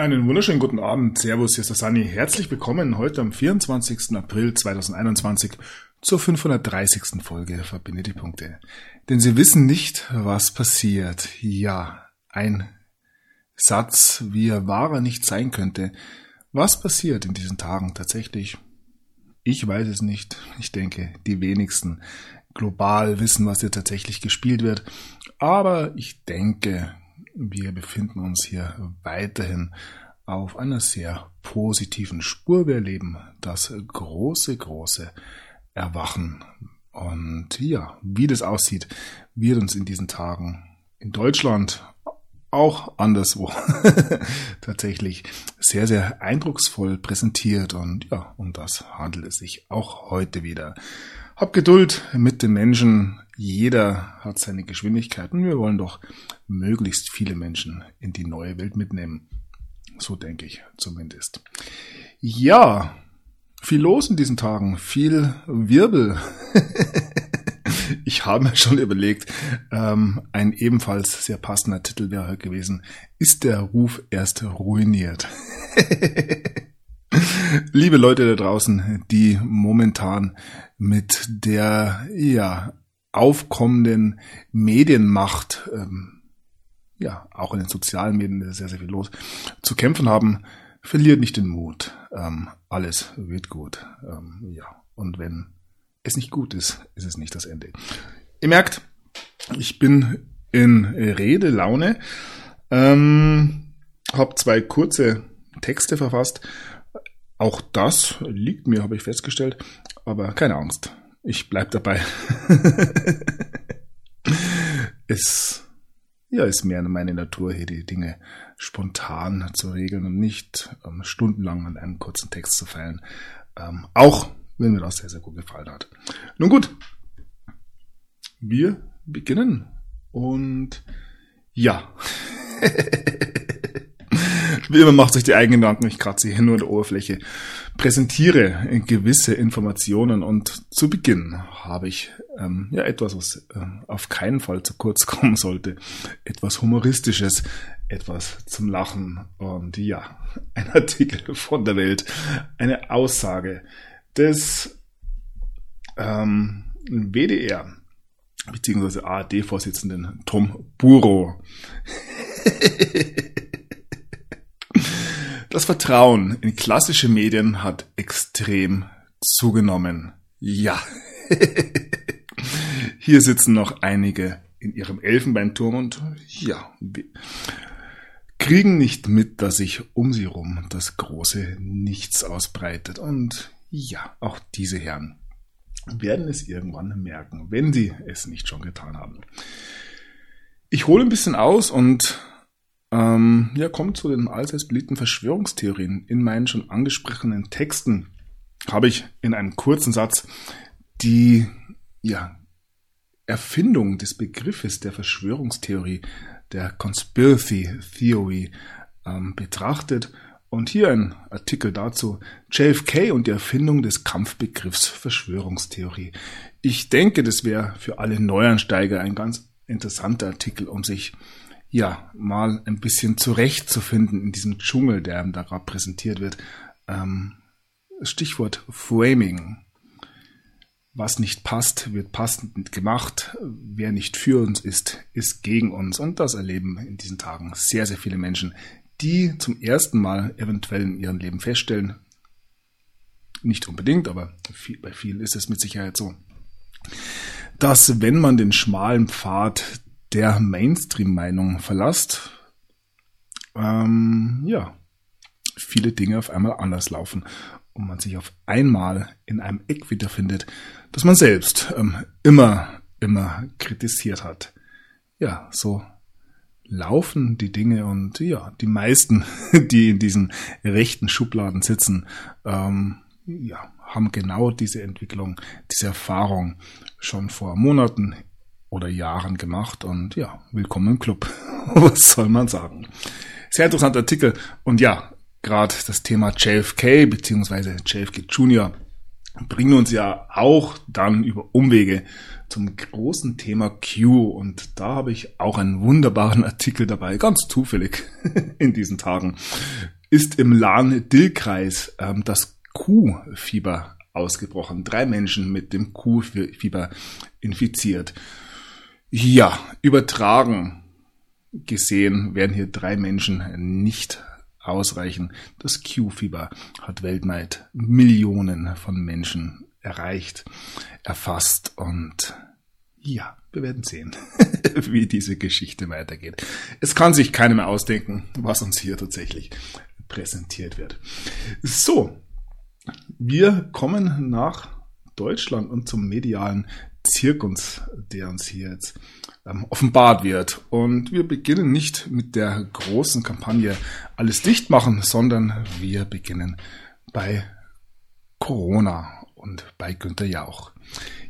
Einen wunderschönen guten Abend. Servus, hier ist der Sani. Herzlich willkommen heute am 24. April 2021 zur 530. Folge Verbinde die Punkte. Denn Sie wissen nicht, was passiert. Ja, ein Satz, wie er wahrer nicht sein könnte. Was passiert in diesen Tagen tatsächlich? Ich weiß es nicht. Ich denke, die wenigsten global wissen, was hier tatsächlich gespielt wird. Aber ich denke, wir befinden uns hier weiterhin auf einer sehr positiven Spur. Wir erleben das große, große Erwachen. Und ja, wie das aussieht, wird uns in diesen Tagen in Deutschland auch anderswo tatsächlich sehr, sehr eindrucksvoll präsentiert. Und ja, um das handelt es sich auch heute wieder. Hab Geduld mit den Menschen. Jeder hat seine Geschwindigkeiten. Wir wollen doch möglichst viele Menschen in die neue Welt mitnehmen. So denke ich zumindest. Ja, viel los in diesen Tagen, viel Wirbel. ich habe mir schon überlegt, ähm, ein ebenfalls sehr passender Titel wäre gewesen, ist der Ruf erst ruiniert? Liebe Leute da draußen, die momentan mit der ja aufkommenden Medienmacht ähm, ja, auch in den sozialen Medien ist sehr, sehr viel los, zu kämpfen haben, verliert nicht den Mut. Ähm, alles wird gut. Ähm, ja, und wenn es nicht gut ist, ist es nicht das Ende. Ihr merkt, ich bin in Redelaune, ähm, habe zwei kurze Texte verfasst. Auch das liegt mir, habe ich festgestellt, aber keine Angst. Ich bleib dabei. es ja, ist mehr meine Natur, hier die Dinge spontan zu regeln und nicht ähm, stundenlang an einem kurzen Text zu feilen. Ähm, auch wenn mir das sehr, sehr gut gefallen hat. Nun gut, wir beginnen. Und ja. Wie immer macht sich die eigenen Gedanken, ich kratze hier nur in der Oberfläche, präsentiere gewisse Informationen und zu Beginn habe ich ähm, ja etwas, was äh, auf keinen Fall zu kurz kommen sollte, etwas Humoristisches, etwas zum Lachen und ja, ein Artikel von der Welt, eine Aussage des ähm, WDR beziehungsweise ARD-Vorsitzenden Tom Buro. Das Vertrauen in klassische Medien hat extrem zugenommen. Ja. Hier sitzen noch einige in ihrem Elfenbeinturm und ja, kriegen nicht mit, dass sich um sie rum das große Nichts ausbreitet. Und ja, auch diese Herren werden es irgendwann merken, wenn sie es nicht schon getan haben. Ich hole ein bisschen aus und ähm, ja, kommt zu den allseits beliebten Verschwörungstheorien. In meinen schon angesprochenen Texten habe ich in einem kurzen Satz die ja, Erfindung des Begriffes der Verschwörungstheorie, der Conspiracy Theory, ähm, betrachtet. Und hier ein Artikel dazu. JFK und die Erfindung des Kampfbegriffs Verschwörungstheorie. Ich denke, das wäre für alle Neuansteiger ein ganz interessanter Artikel, um sich ja, mal ein bisschen zurechtzufinden in diesem Dschungel, der da gerade präsentiert wird. Ähm, Stichwort Framing. Was nicht passt, wird passend gemacht. Wer nicht für uns ist, ist gegen uns. Und das erleben in diesen Tagen sehr, sehr viele Menschen, die zum ersten Mal eventuell in ihrem Leben feststellen, nicht unbedingt, aber bei vielen ist es mit Sicherheit so, dass wenn man den schmalen Pfad der Mainstream-Meinung verlasst, ähm, ja, viele Dinge auf einmal anders laufen und man sich auf einmal in einem Eck wiederfindet, das man selbst ähm, immer, immer kritisiert hat. Ja, so laufen die Dinge und ja, die meisten, die in diesen rechten Schubladen sitzen, ähm, ja, haben genau diese Entwicklung, diese Erfahrung schon vor Monaten, oder Jahren gemacht und ja, willkommen im Club. Was soll man sagen? Sehr interessanter Artikel und ja, gerade das Thema JFK beziehungsweise JFK Jr. bringen uns ja auch dann über Umwege zum großen Thema Q. Und da habe ich auch einen wunderbaren Artikel dabei, ganz zufällig in diesen Tagen. Ist im Lahn-Dill-Kreis ähm, das Q-Fieber ausgebrochen. Drei Menschen mit dem Q-Fieber infiziert. Ja, übertragen gesehen werden hier drei Menschen nicht ausreichen. Das Q-Fieber hat weltweit Millionen von Menschen erreicht, erfasst und ja, wir werden sehen, wie diese Geschichte weitergeht. Es kann sich keiner mehr ausdenken, was uns hier tatsächlich präsentiert wird. So, wir kommen nach Deutschland und zum medialen Zirkus, der uns hier jetzt ähm, offenbart wird. Und wir beginnen nicht mit der großen Kampagne Alles dicht machen, sondern wir beginnen bei Corona und bei Günter Jauch.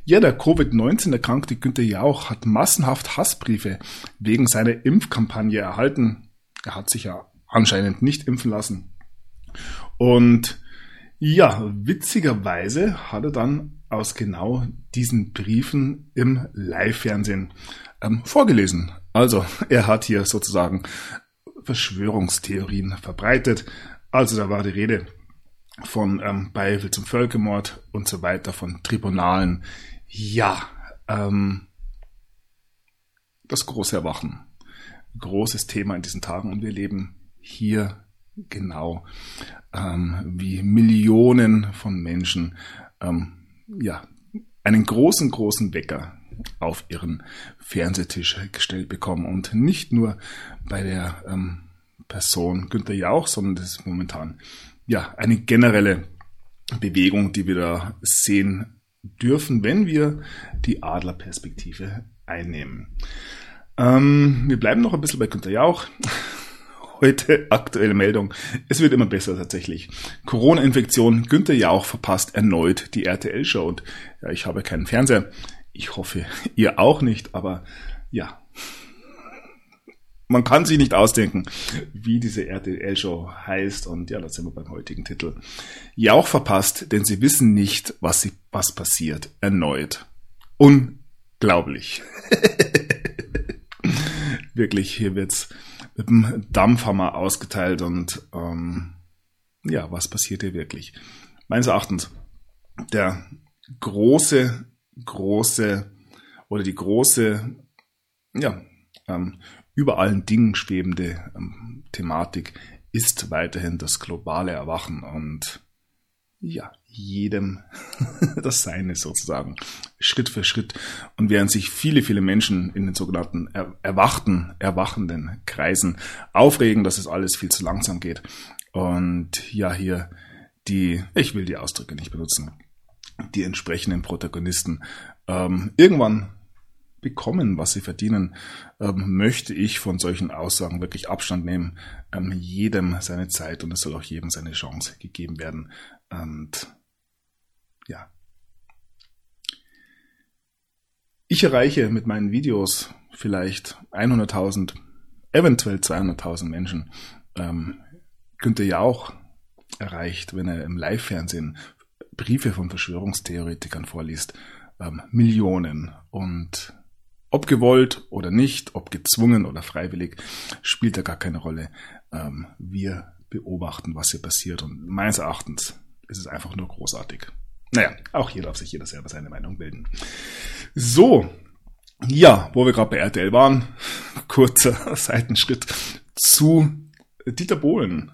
Ja, der Covid-19 erkrankte Günter Jauch hat massenhaft Hassbriefe wegen seiner Impfkampagne erhalten. Er hat sich ja anscheinend nicht impfen lassen. Und ja, witzigerweise hat er dann aus genau diesen Briefen im Live-Fernsehen ähm, vorgelesen. Also er hat hier sozusagen Verschwörungstheorien verbreitet. Also da war die Rede von ähm, Beihilfe zum Völkermord und so weiter, von Tribunalen. Ja, ähm, das große Erwachen. Großes Thema in diesen Tagen und wir leben hier genau ähm, wie Millionen von Menschen ähm, ja, einen großen, großen Wecker auf ihren Fernsehtisch gestellt bekommen. Und nicht nur bei der ähm, Person Günther Jauch, sondern das ist momentan ja eine generelle Bewegung, die wir da sehen dürfen, wenn wir die Adlerperspektive einnehmen. Ähm, wir bleiben noch ein bisschen bei Günther Jauch. Heute aktuelle Meldung. Es wird immer besser tatsächlich. Corona-Infektion. Günther Jauch verpasst erneut die RTL-Show. Und ja, ich habe keinen Fernseher. Ich hoffe, ihr auch nicht. Aber ja, man kann sich nicht ausdenken, wie diese RTL-Show heißt. Und ja, da sind wir beim heutigen Titel. Jauch verpasst, denn sie wissen nicht, was, sie, was passiert. Erneut. Unglaublich. Wirklich, hier wird's mit dem Dampfhammer ausgeteilt und ähm, ja, was passiert hier wirklich? Meines Erachtens der große, große oder die große, ja, ähm, über allen Dingen schwebende ähm, Thematik ist weiterhin das globale Erwachen und ja, jedem das Seine sozusagen, Schritt für Schritt. Und während sich viele, viele Menschen in den sogenannten erwachten, erwachenden Kreisen aufregen, dass es alles viel zu langsam geht. Und ja, hier die, ich will die Ausdrücke nicht benutzen, die entsprechenden Protagonisten ähm, irgendwann bekommen, was sie verdienen, ähm, möchte ich von solchen Aussagen wirklich Abstand nehmen. Ähm, jedem seine Zeit und es soll auch jedem seine Chance gegeben werden. Und ja. Ich erreiche mit meinen Videos vielleicht 100.000, eventuell 200.000 Menschen. Ähm, Günther Jauch erreicht, wenn er im Live-Fernsehen Briefe von Verschwörungstheoretikern vorliest, ähm, Millionen. Und ob gewollt oder nicht, ob gezwungen oder freiwillig, spielt da gar keine Rolle. Ähm, wir beobachten, was hier passiert. Und meines Erachtens ist es einfach nur großartig. Naja, auch hier darf sich jeder selber seine Meinung bilden. So, ja, wo wir gerade bei RTL waren, kurzer Seitenschritt zu Dieter Bohlen.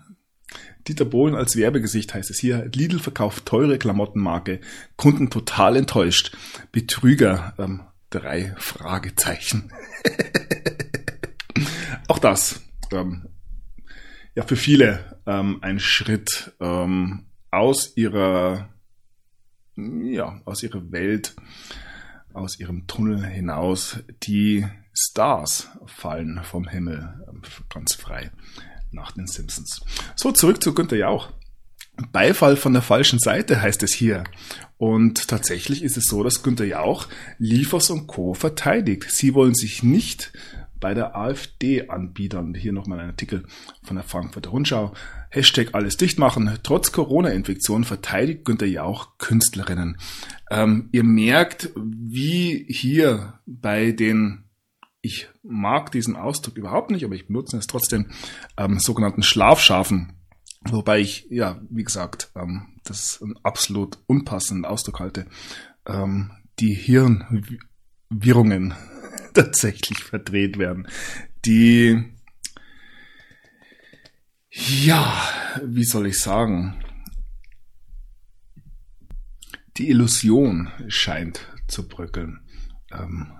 Dieter Bohlen als Werbegesicht heißt es hier. Lidl verkauft teure Klamottenmarke, Kunden total enttäuscht. Betrüger, ähm, drei Fragezeichen. Auch das, ähm, ja, für viele ähm, ein Schritt ähm, aus ihrer ja, aus ihrer Welt, aus ihrem Tunnel hinaus. Die Stars fallen vom Himmel ähm, ganz frei nach den Simpsons. So, zurück zu Günther Jauch. Beifall von der falschen Seite heißt es hier. Und tatsächlich ist es so, dass Günther Jauch Liefers und Co. verteidigt. Sie wollen sich nicht bei der AfD anbiedern. Hier nochmal ein Artikel von der Frankfurter Rundschau. Hashtag alles dicht machen. Trotz Corona-Infektion verteidigt Günther Jauch Künstlerinnen. Ähm, ihr merkt, wie hier bei den, ich mag diesen Ausdruck überhaupt nicht, aber ich benutze es trotzdem, ähm, sogenannten Schlafschafen. Wobei ich, ja, wie gesagt, ähm, das einen absolut unpassenden Ausdruck halte. Ähm, die Hirnwirrungen tatsächlich verdreht werden. Die ja, wie soll ich sagen? Die Illusion scheint zu bröckeln. Ähm,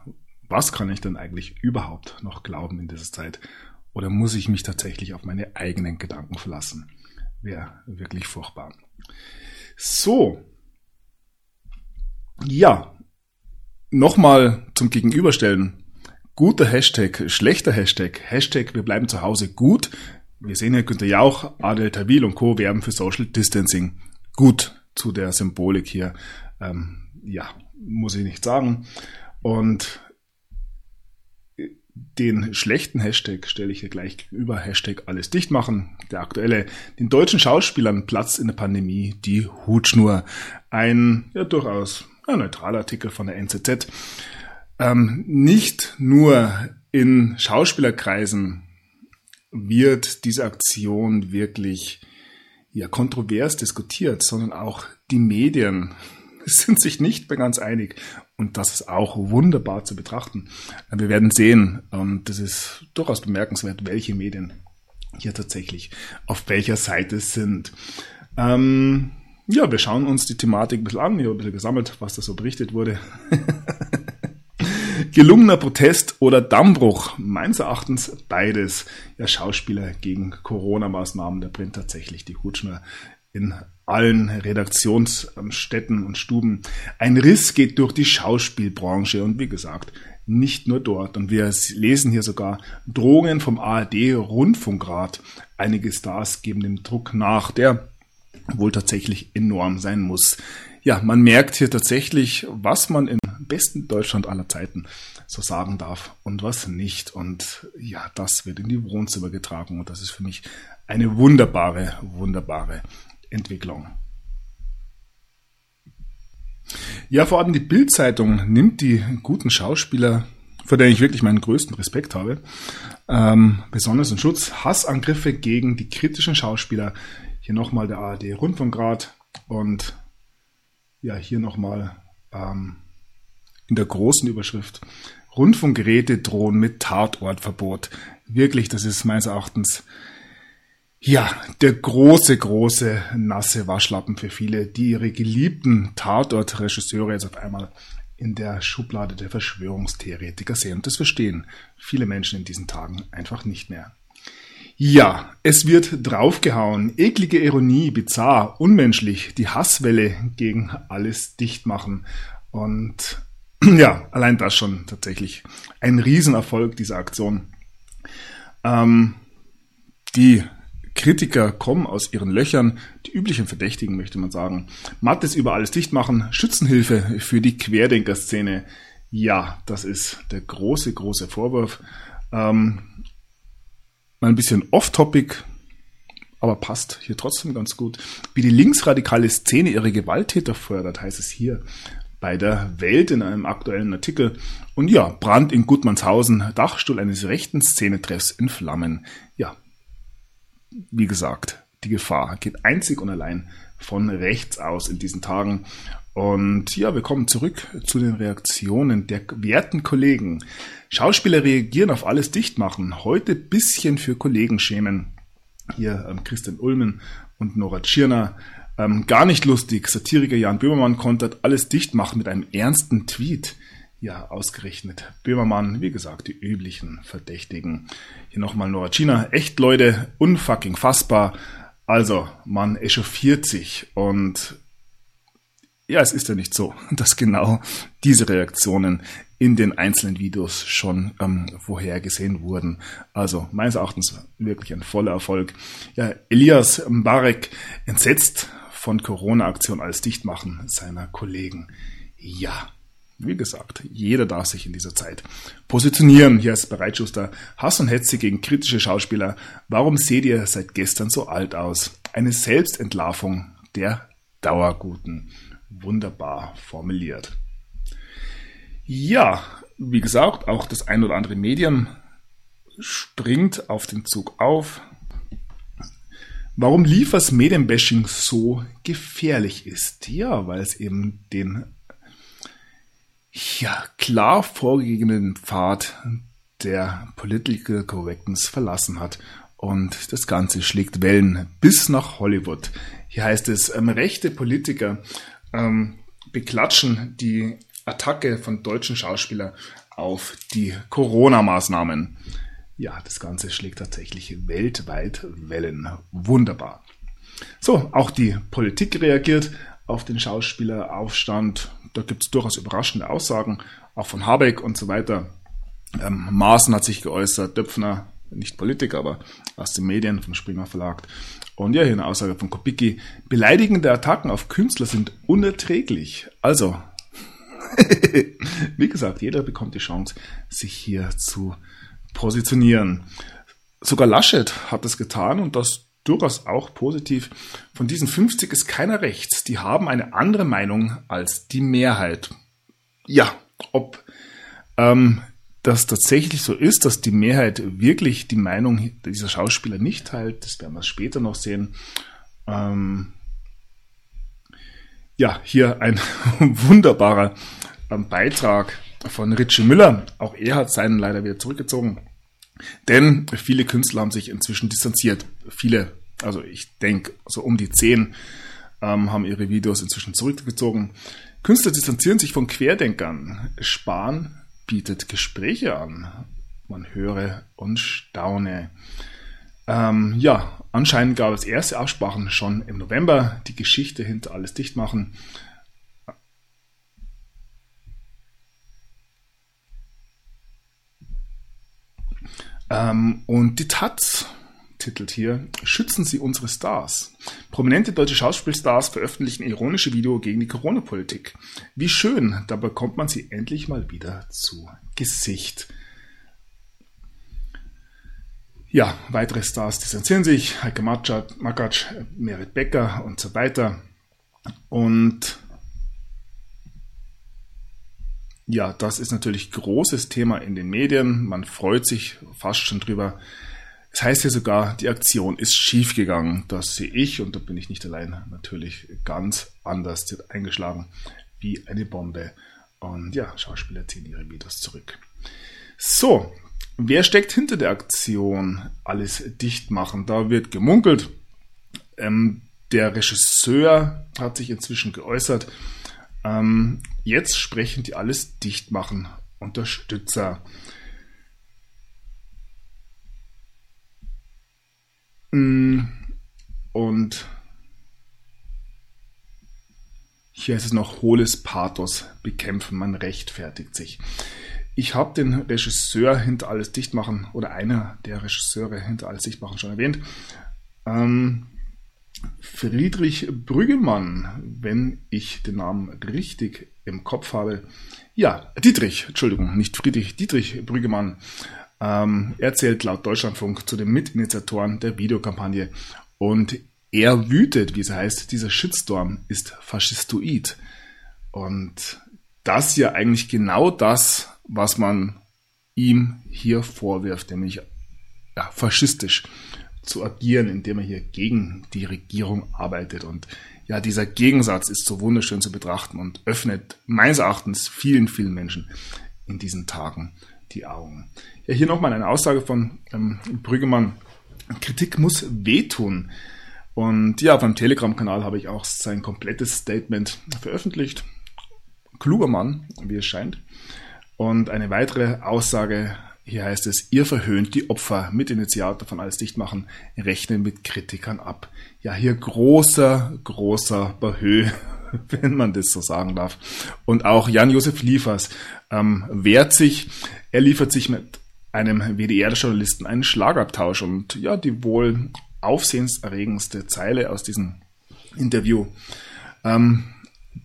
was kann ich denn eigentlich überhaupt noch glauben in dieser Zeit? Oder muss ich mich tatsächlich auf meine eigenen Gedanken verlassen? Wäre wirklich furchtbar. So. Ja. Nochmal zum Gegenüberstellen. Guter Hashtag, schlechter Hashtag. Hashtag, wir bleiben zu Hause gut wir sehen ja Günter Jauch, Adel Tawil und Co. werben für Social Distancing. Gut zu der Symbolik hier. Ähm, ja, muss ich nicht sagen. Und den schlechten Hashtag stelle ich hier gleich gegenüber. Hashtag alles dicht machen. Der aktuelle, den deutschen Schauspielern Platz in der Pandemie, die Hutschnur. Ein ja durchaus ja, neutraler Artikel von der NZZ. Ähm, nicht nur in Schauspielerkreisen wird diese Aktion wirklich ja, kontrovers diskutiert, sondern auch die Medien sind sich nicht mehr ganz einig. Und das ist auch wunderbar zu betrachten. Wir werden sehen, und das ist durchaus bemerkenswert, welche Medien hier tatsächlich auf welcher Seite sind. Ähm, ja, wir schauen uns die Thematik ein bisschen an. Ich habe ein bisschen gesammelt, was da so berichtet wurde. Gelungener Protest oder Dammbruch? Meines Erachtens beides. Ja, Schauspieler gegen Corona-Maßnahmen, der brennt tatsächlich die Hutschnur in allen Redaktionsstätten und Stuben. Ein Riss geht durch die Schauspielbranche und wie gesagt, nicht nur dort. Und wir lesen hier sogar Drohungen vom ARD-Rundfunkrat. Einige Stars geben dem Druck nach, der wohl tatsächlich enorm sein muss. Ja, man merkt hier tatsächlich, was man im besten Deutschland aller Zeiten so sagen darf und was nicht. Und ja, das wird in die Wohnzimmer getragen und das ist für mich eine wunderbare, wunderbare Entwicklung. Ja, vor allem die Bildzeitung nimmt die guten Schauspieler, vor denen ich wirklich meinen größten Respekt habe, ähm, besonders in Schutz. Hassangriffe gegen die kritischen Schauspieler. Hier nochmal der ARD Rundfunkrat und ja, hier nochmal ähm, in der großen Überschrift. Rundfunkgeräte drohen mit Tatortverbot. Wirklich, das ist meines Erachtens ja, der große, große nasse Waschlappen für viele, die ihre geliebten Tatort-Regisseure jetzt auf einmal in der Schublade der Verschwörungstheoretiker sehen. Und das verstehen viele Menschen in diesen Tagen einfach nicht mehr. Ja, es wird draufgehauen. Eklige Ironie, bizarr, unmenschlich, die Hasswelle gegen alles dicht machen. Und ja, allein das schon tatsächlich ein Riesenerfolg dieser Aktion. Ähm, die Kritiker kommen aus ihren Löchern, die üblichen Verdächtigen, möchte man sagen. Mattes über alles dicht machen, Schützenhilfe für die Querdenker-Szene. Ja, das ist der große, große Vorwurf. Ähm, mal ein bisschen off-topic, aber passt hier trotzdem ganz gut. Wie die linksradikale Szene ihre Gewalttäter fördert, heißt es hier bei der Welt in einem aktuellen Artikel. Und ja, Brand in Gutmannshausen, Dachstuhl eines rechten Szenetreffs in Flammen. Ja, wie gesagt, die Gefahr geht einzig und allein von rechts aus in diesen Tagen. Und ja, wir kommen zurück zu den Reaktionen der werten Kollegen. Schauspieler reagieren auf alles dicht machen. Heute bisschen für Kollegen schämen. Hier ähm, Christian Ulmen und Nora Tschirner. Ähm, gar nicht lustig. Satiriker Jan Böhmermann kontert alles dicht machen mit einem ernsten Tweet. Ja, ausgerechnet. Böhmermann, wie gesagt, die üblichen Verdächtigen. Hier nochmal Nora Tschirner. Echt Leute, unfucking fassbar. Also, man echauffiert sich und ja, es ist ja nicht so, dass genau diese Reaktionen in den einzelnen Videos schon ähm, vorhergesehen wurden. Also meines Erachtens wirklich ein voller Erfolg. Ja, Elias Mbarek entsetzt von Corona-Aktion als Dichtmachen seiner Kollegen. Ja, Wie gesagt, jeder darf sich in dieser Zeit positionieren. Hier ist Bereitschuster Hass und Hetze gegen kritische Schauspieler. Warum seht ihr seit gestern so alt aus? Eine Selbstentlarvung der Dauerguten. Wunderbar formuliert. Ja, wie gesagt, auch das ein oder andere Medium springt auf den Zug auf. Warum Liefers Medienbashing so gefährlich ist? Ja, weil es eben den ja, klar vorgegebenen Pfad der Political Correctness verlassen hat. Und das Ganze schlägt Wellen bis nach Hollywood. Hier heißt es, ähm, rechte Politiker ähm, beklatschen die Attacke von deutschen Schauspielern auf die Corona-Maßnahmen. Ja, das Ganze schlägt tatsächlich weltweit Wellen. Wunderbar. So, auch die Politik reagiert auf den Schauspieleraufstand. Da gibt es durchaus überraschende Aussagen, auch von Habeck und so weiter. Ähm, Maaßen hat sich geäußert, Döpfner, nicht Politiker, aber aus den Medien vom Springer Verlag. Und ja, hier eine Aussage von Kopicki. Beleidigende Attacken auf Künstler sind unerträglich. Also, wie gesagt, jeder bekommt die Chance, sich hier zu positionieren. Sogar Laschet hat es getan und das durchaus auch positiv. Von diesen 50 ist keiner rechts. Die haben eine andere Meinung als die Mehrheit. Ja, ob ähm, das tatsächlich so ist, dass die Mehrheit wirklich die Meinung dieser Schauspieler nicht teilt, das werden wir später noch sehen. Ähm, ja, hier ein wunderbarer ähm, Beitrag von Richie Müller. Auch er hat seinen leider wieder zurückgezogen. Denn viele Künstler haben sich inzwischen distanziert. Viele, also ich denke, so um die zehn ähm, haben ihre Videos inzwischen zurückgezogen. Künstler distanzieren sich von Querdenkern. Spahn bietet Gespräche an. Man höre und staune. Ähm, ja, anscheinend gab es erste Absprachen schon im November. Die Geschichte hinter alles dicht machen. Ähm, und die Taz titelt hier, Schützen Sie unsere Stars. Prominente deutsche Schauspielstars veröffentlichen ironische Video gegen die Corona-Politik. Wie schön, da bekommt man sie endlich mal wieder zu Gesicht. Ja, weitere Stars distanzieren sich, Heike Makatsch, Merit Becker und so weiter. Und ja, das ist natürlich großes Thema in den Medien. Man freut sich fast schon drüber. Das heißt ja sogar, die Aktion ist schiefgegangen. Das sehe ich, und da bin ich nicht allein, natürlich ganz anders eingeschlagen wie eine Bombe. Und ja, Schauspieler ziehen ihre Videos zurück. So, wer steckt hinter der Aktion Alles dicht machen? Da wird gemunkelt. Ähm, der Regisseur hat sich inzwischen geäußert. Ähm, jetzt sprechen die alles dicht machen. Unterstützer. Und hier ist es noch hohles Pathos, bekämpfen, man rechtfertigt sich. Ich habe den Regisseur hinter alles dicht machen oder einer der Regisseure hinter alles dicht machen schon erwähnt. Ähm, Friedrich Brüggemann, wenn ich den Namen richtig im Kopf habe. Ja, Dietrich, Entschuldigung, nicht Friedrich, Dietrich Brüggemann. Ähm, er zählt laut Deutschlandfunk zu den Mitinitiatoren der Videokampagne und er wütet, wie es heißt, dieser Shitstorm ist faschistoid. Und das ja eigentlich genau das, was man ihm hier vorwirft, nämlich ja, faschistisch zu agieren, indem er hier gegen die Regierung arbeitet. Und ja, dieser Gegensatz ist so wunderschön zu betrachten und öffnet meines Erachtens vielen, vielen Menschen in diesen Tagen die Augen. Ja, hier nochmal eine Aussage von ähm, Brüggemann. Kritik muss wehtun. Und ja, beim Telegram-Kanal habe ich auch sein komplettes Statement veröffentlicht. Kluger Mann, wie es scheint. Und eine weitere Aussage hier heißt es, ihr verhöhnt die Opfer, Mitinitiator von Alles dicht machen, rechnen mit Kritikern ab. Ja, hier großer, großer Behö, wenn man das so sagen darf. Und auch Jan-Josef Liefers ähm, wehrt sich, er liefert sich mit einem WDR-Journalisten einen Schlagabtausch und ja, die wohl aufsehenserregendste Zeile aus diesem Interview. Ähm,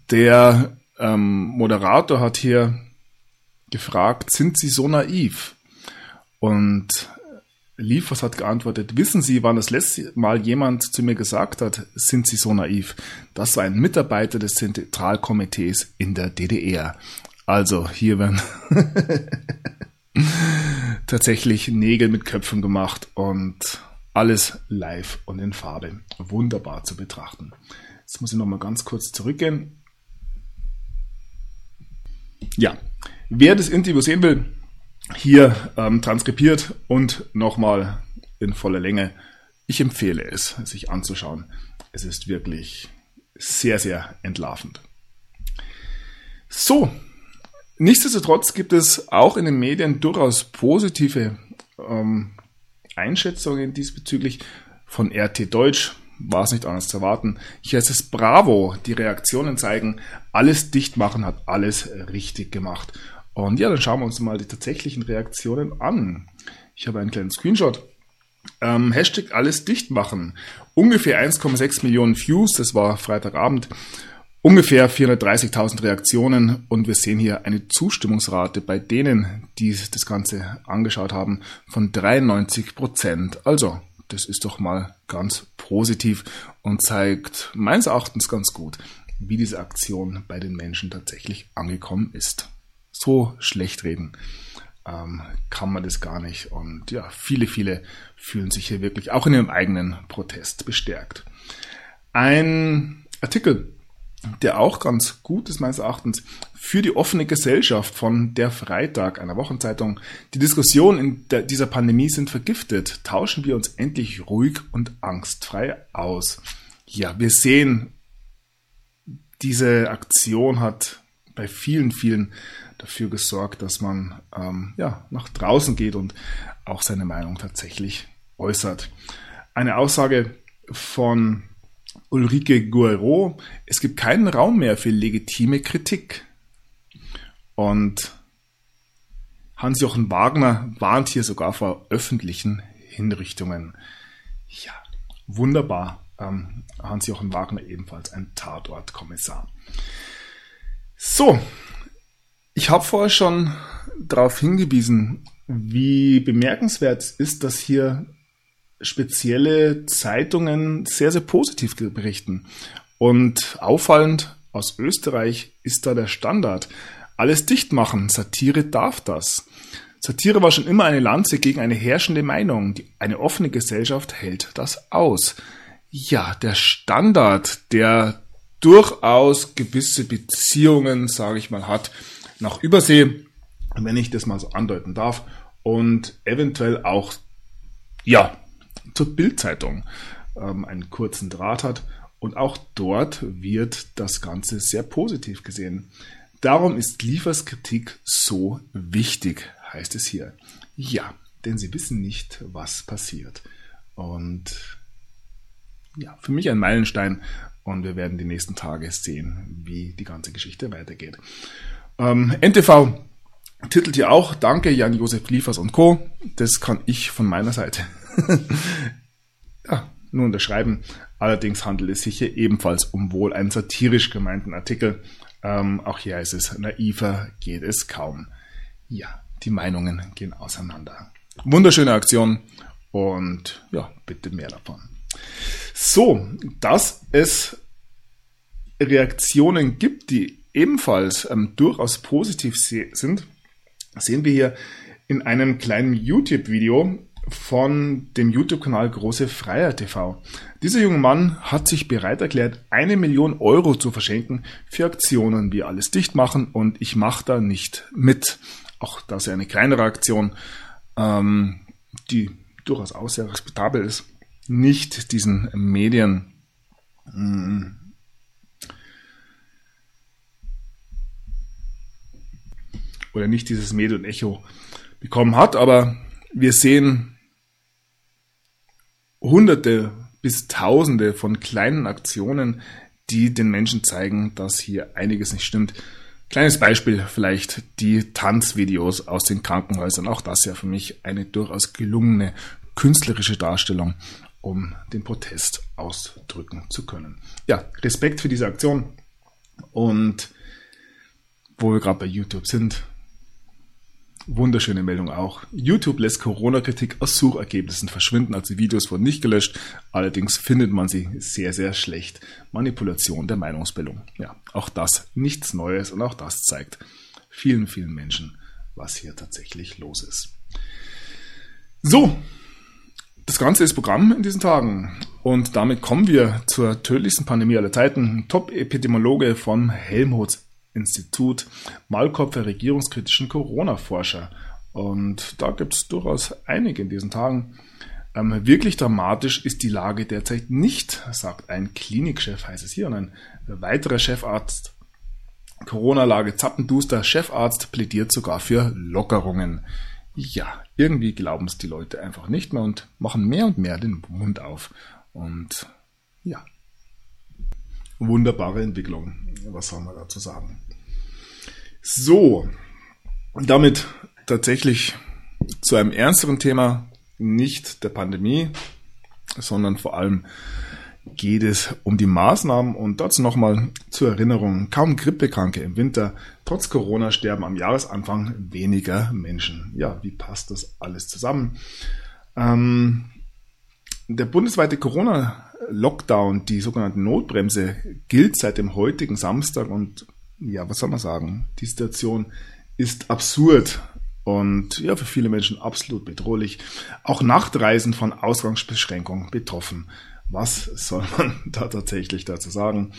der ähm, Moderator hat hier gefragt, sind Sie so naiv? Und Liefers hat geantwortet, wissen Sie, wann das letzte Mal jemand zu mir gesagt hat, sind Sie so naiv? Das war ein Mitarbeiter des Zentralkomitees in der DDR. Also hier werden tatsächlich Nägel mit Köpfen gemacht und alles live und in Farbe. Wunderbar zu betrachten. Jetzt muss ich nochmal ganz kurz zurückgehen. Ja, wer das Interview sehen will, hier ähm, transkribiert und nochmal in voller Länge. Ich empfehle es, sich anzuschauen. Es ist wirklich sehr, sehr entlarvend. So, nichtsdestotrotz gibt es auch in den Medien durchaus positive ähm, Einschätzungen diesbezüglich. Von RT Deutsch war es nicht anders zu erwarten. Hier heißt es Bravo. Die Reaktionen zeigen, alles dicht machen hat alles richtig gemacht. Und ja, dann schauen wir uns mal die tatsächlichen Reaktionen an. Ich habe einen kleinen Screenshot. Ähm, Hashtag alles dicht machen. Ungefähr 1,6 Millionen Views, das war Freitagabend. Ungefähr 430.000 Reaktionen und wir sehen hier eine Zustimmungsrate bei denen, die das Ganze angeschaut haben, von 93 Prozent. Also, das ist doch mal ganz positiv und zeigt meines Erachtens ganz gut, wie diese Aktion bei den Menschen tatsächlich angekommen ist so schlecht reden ähm, kann man das gar nicht. Und ja, viele, viele fühlen sich hier wirklich auch in ihrem eigenen Protest bestärkt. Ein Artikel, der auch ganz gut ist meines Erachtens, für die offene Gesellschaft von der Freitag, einer Wochenzeitung. Die Diskussionen in der, dieser Pandemie sind vergiftet. Tauschen wir uns endlich ruhig und angstfrei aus. Ja, wir sehen, diese Aktion hat bei vielen, vielen dafür gesorgt, dass man ähm, ja, nach draußen geht und auch seine Meinung tatsächlich äußert. Eine Aussage von Ulrike Guerrero, es gibt keinen Raum mehr für legitime Kritik. Und Hans-Jochen Wagner warnt hier sogar vor öffentlichen Hinrichtungen. Ja, wunderbar. Ähm, Hans-Jochen Wagner ebenfalls ein Tatortkommissar. So, ich habe vorher schon darauf hingewiesen, wie bemerkenswert ist, dass hier spezielle Zeitungen sehr, sehr positiv berichten. Und auffallend aus Österreich ist da der Standard. Alles dicht machen, Satire darf das. Satire war schon immer eine Lanze gegen eine herrschende Meinung. eine offene Gesellschaft hält das aus. Ja, der Standard, der durchaus gewisse Beziehungen, sage ich mal, hat nach Übersee, wenn ich das mal so andeuten darf, und eventuell auch, ja, zur Bildzeitung ähm, einen kurzen Draht hat. Und auch dort wird das Ganze sehr positiv gesehen. Darum ist Liefers Kritik so wichtig, heißt es hier. Ja, denn sie wissen nicht, was passiert. Und ja, für mich ein Meilenstein und wir werden die nächsten Tage sehen, wie die ganze Geschichte weitergeht. Ähm, NTV titelt hier auch, danke Jan-Josef Liefers und Co. Das kann ich von meiner Seite ja, nur unterschreiben. Allerdings handelt es sich hier ebenfalls um wohl einen satirisch gemeinten Artikel. Ähm, auch hier heißt es, naiver geht es kaum. Ja, die Meinungen gehen auseinander. Wunderschöne Aktion und ja, bitte mehr davon. So, dass es Reaktionen gibt, die ebenfalls ähm, durchaus positiv sind, sehen wir hier in einem kleinen YouTube-Video von dem YouTube-Kanal Große Freier TV. Dieser junge Mann hat sich bereit erklärt, eine Million Euro zu verschenken für Aktionen wie alles dicht machen und ich mache da nicht mit. Auch das ist eine kleinere Aktion, ähm, die durchaus auch sehr respektabel ist. Nicht diesen Medien mh, mm, oder nicht dieses Med und Echo bekommen hat, aber wir sehen hunderte bis tausende von kleinen Aktionen, die den Menschen zeigen, dass hier einiges nicht stimmt. Kleines Beispiel vielleicht die Tanzvideos aus den Krankenhäusern. Auch das ja für mich eine durchaus gelungene künstlerische Darstellung, um den Protest ausdrücken zu können. Ja, Respekt für diese Aktion und wo wir gerade bei YouTube sind. Wunderschöne Meldung auch. YouTube lässt Corona-Kritik aus Suchergebnissen verschwinden, also Videos wurden nicht gelöscht. Allerdings findet man sie sehr, sehr schlecht. Manipulation der Meinungsbildung. Ja, auch das nichts Neues und auch das zeigt vielen, vielen Menschen, was hier tatsächlich los ist. So, das Ganze ist Programm in diesen Tagen. Und damit kommen wir zur tödlichsten Pandemie aller Zeiten. Top-Epidemiologe vom Helmholtz-Institut, Malkopfer regierungskritischen Corona-Forscher. Und da gibt es durchaus einige in diesen Tagen. Ähm, wirklich dramatisch ist die Lage derzeit nicht, sagt ein Klinikchef, heißt es hier, und ein weiterer Chefarzt. Corona-Lage zappenduster, Chefarzt plädiert sogar für Lockerungen ja, irgendwie glauben es die Leute einfach nicht mehr und machen mehr und mehr den Mund auf. Und ja, wunderbare Entwicklung. Was soll man dazu sagen? So, damit tatsächlich zu einem ernsteren Thema, nicht der Pandemie, sondern vor allem geht es um die Maßnahmen und dazu nochmal zur Erinnerung, kaum Grippekranke im Winter, trotz Corona sterben am Jahresanfang weniger Menschen. Ja, wie passt das alles zusammen? Ähm, der bundesweite Corona-Lockdown, die sogenannte Notbremse, gilt seit dem heutigen Samstag und ja, was soll man sagen? Die Situation ist absurd und ja, für viele Menschen absolut bedrohlich. Auch Nachtreisen von Ausgangsbeschränkungen betroffen. Was soll man da tatsächlich dazu sagen?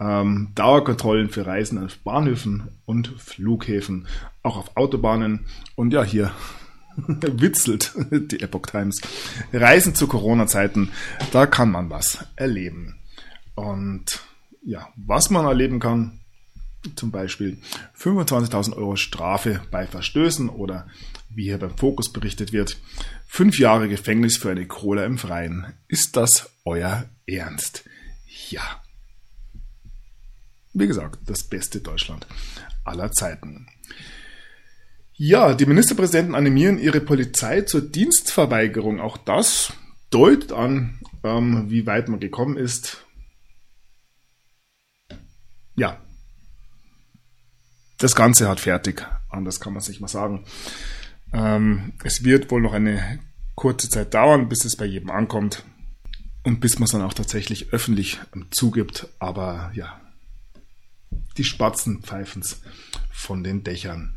Ähm, Dauerkontrollen für Reisen auf Bahnhöfen und Flughäfen, auch auf Autobahnen. Und ja, hier witzelt die Epoch Times. Reisen zu Corona-Zeiten, da kann man was erleben. Und ja, was man erleben kann, zum Beispiel 25.000 Euro Strafe bei Verstößen oder wie hier beim Fokus berichtet wird, fünf Jahre Gefängnis für eine Cola im Freien. Ist das euer Ernst? Ja. Wie gesagt, das beste Deutschland aller Zeiten. Ja, die Ministerpräsidenten animieren ihre Polizei zur Dienstverweigerung. Auch das deutet an, ähm, wie weit man gekommen ist. Ja, das Ganze hat fertig. Anders kann man es nicht mal sagen. Ähm, es wird wohl noch eine kurze Zeit dauern, bis es bei jedem ankommt und bis man es dann auch tatsächlich öffentlich zugibt. Aber ja, die Spatzen pfeifen's von den Dächern.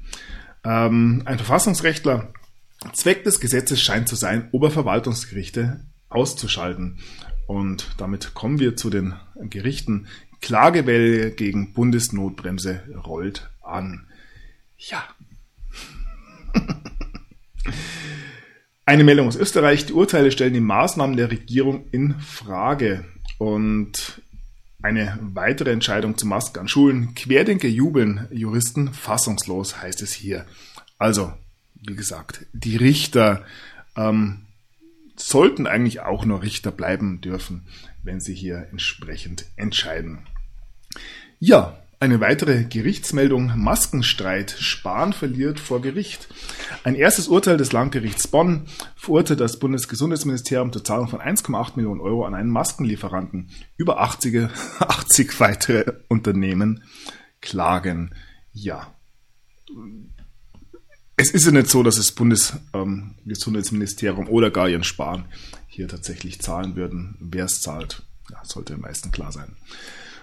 Ähm, ein Verfassungsrechtler, Zweck des Gesetzes scheint zu sein, Oberverwaltungsgerichte auszuschalten. Und damit kommen wir zu den Gerichten. Klagewelle gegen Bundesnotbremse rollt an. Ja. Eine Meldung aus Österreich. Die Urteile stellen die Maßnahmen der Regierung in Frage. Und eine weitere Entscheidung zu Masken an Schulen. Querdenker jubeln, Juristen fassungslos, heißt es hier. Also, wie gesagt, die Richter ähm, sollten eigentlich auch nur Richter bleiben dürfen, wenn sie hier entsprechend entscheiden. Ja, eine weitere Gerichtsmeldung. Maskenstreit. Spahn verliert vor Gericht. Ein erstes Urteil des Landgerichts Bonn verurteilt das Bundesgesundheitsministerium zur Zahlung von 1,8 Millionen Euro an einen Maskenlieferanten. Über 80, 80 weitere Unternehmen klagen. Ja. Es ist ja nicht so, dass das Bundesgesundheitsministerium oder gar Jens Spahn hier tatsächlich zahlen würden. Wer es zahlt, ja, sollte den meisten klar sein.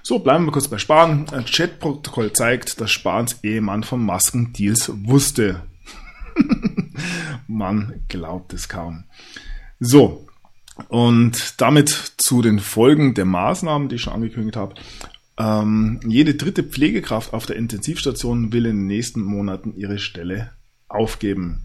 So, bleiben wir kurz bei Spahn. Ein Chatprotokoll zeigt, dass Spahns Ehemann von Maskendeals wusste. Man glaubt es kaum. So, und damit zu den Folgen der Maßnahmen, die ich schon angekündigt habe. Ähm, jede dritte Pflegekraft auf der Intensivstation will in den nächsten Monaten ihre Stelle aufgeben.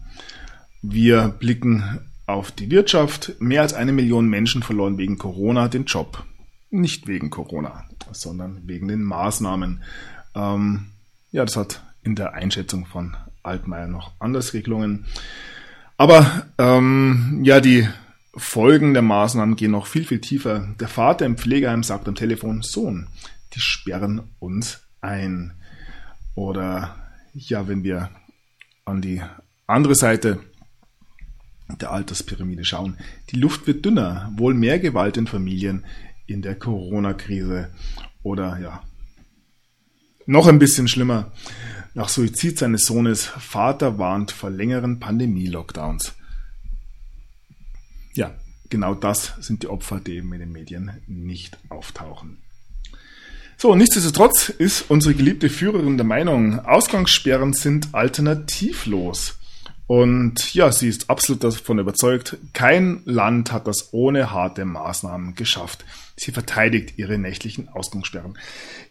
Wir blicken auf die Wirtschaft. Mehr als eine Million Menschen verloren wegen Corona den Job. Nicht wegen Corona sondern wegen den Maßnahmen. Ähm, ja, das hat in der Einschätzung von Altmaier noch anders Regelungen. Aber ähm, ja, die Folgen der Maßnahmen gehen noch viel, viel tiefer. Der Vater im Pflegeheim sagt am Telefon, Sohn, die sperren uns ein. Oder ja, wenn wir an die andere Seite der Alterspyramide schauen, die Luft wird dünner, wohl mehr Gewalt in Familien, in der Corona-Krise oder ja, noch ein bisschen schlimmer. nach Suizid seines Sohnes. Vater warnt vor längeren Pandemie-Lockdowns. Ja, genau das sind die Opfer, die eben in den Medien nicht auftauchen. So, nichtsdestotrotz ist unsere geliebte Führerin der Meinung, Ausgangssperren sind alternativlos. Und ja, sie ist absolut davon überzeugt, kein Land hat das ohne harte Maßnahmen geschafft. Sie verteidigt ihre nächtlichen Ausgangssperren.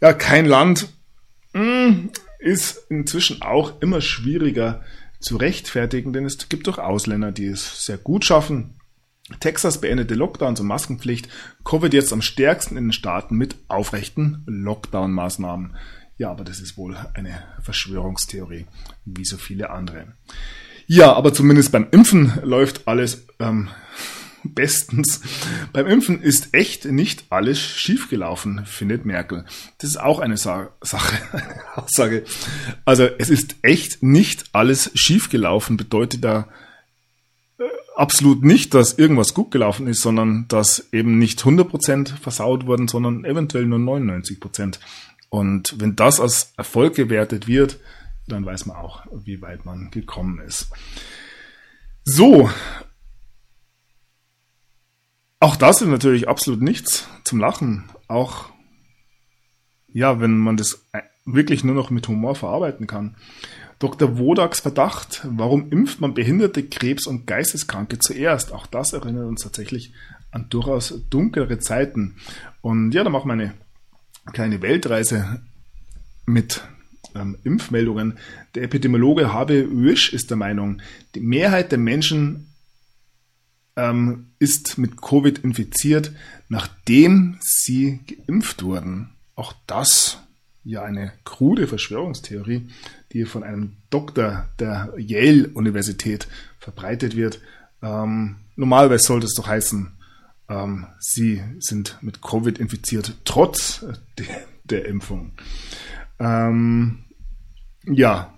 Ja, kein Land mh, hm, ist inzwischen auch immer schwieriger zu rechtfertigen, denn es gibt doch Ausländer, die es sehr gut schaffen, Texas beendete Lockdowns und Maskenpflicht, Covid jetzt am stärksten in den Staaten mit aufrechten Lockdown-Maßnahmen. Ja, aber das ist wohl eine Verschwörungstheorie, wie so viele andere. Ja, aber zumindest beim Impfen läuft alles ähm, bestens. Beim Impfen ist echt nicht alles schiefgelaufen, findet Merkel. Das ist auch eine Sa Sache, eine Aussage. Also es ist echt nicht alles schiefgelaufen, bedeutet da absolut nicht, dass irgendwas gut gelaufen ist, sondern dass eben nicht 100% versaut wurden, sondern eventuell nur 99%. Und wenn das als Erfolg gewertet wird, dann weiß man auch, wie weit man gekommen ist. So. Auch das ist natürlich absolut nichts zum Lachen. Auch, ja, wenn man das wirklich nur noch mit Humor verarbeiten kann. Dr. Wodaks Verdacht, warum impft man Behinderte, Krebs und Geisteskranke zuerst? Auch das erinnert uns tatsächlich an durchaus dunklere Zeiten. Und ja, da machen wir eine kleine Weltreise mit ähm, Impfmeldungen. Der Epidemiologe Habe Wisch ist der Meinung, die Mehrheit der Menschen ähm, ist mit Covid infiziert, nachdem sie geimpft wurden. Auch das ja eine krude Verschwörungstheorie, die von einem Doktor der Yale-Universität verbreitet wird. Ähm, normalerweise sollte es doch heißen, ähm, sie sind mit Covid infiziert, trotz der, der Impfung. Ähm, ja,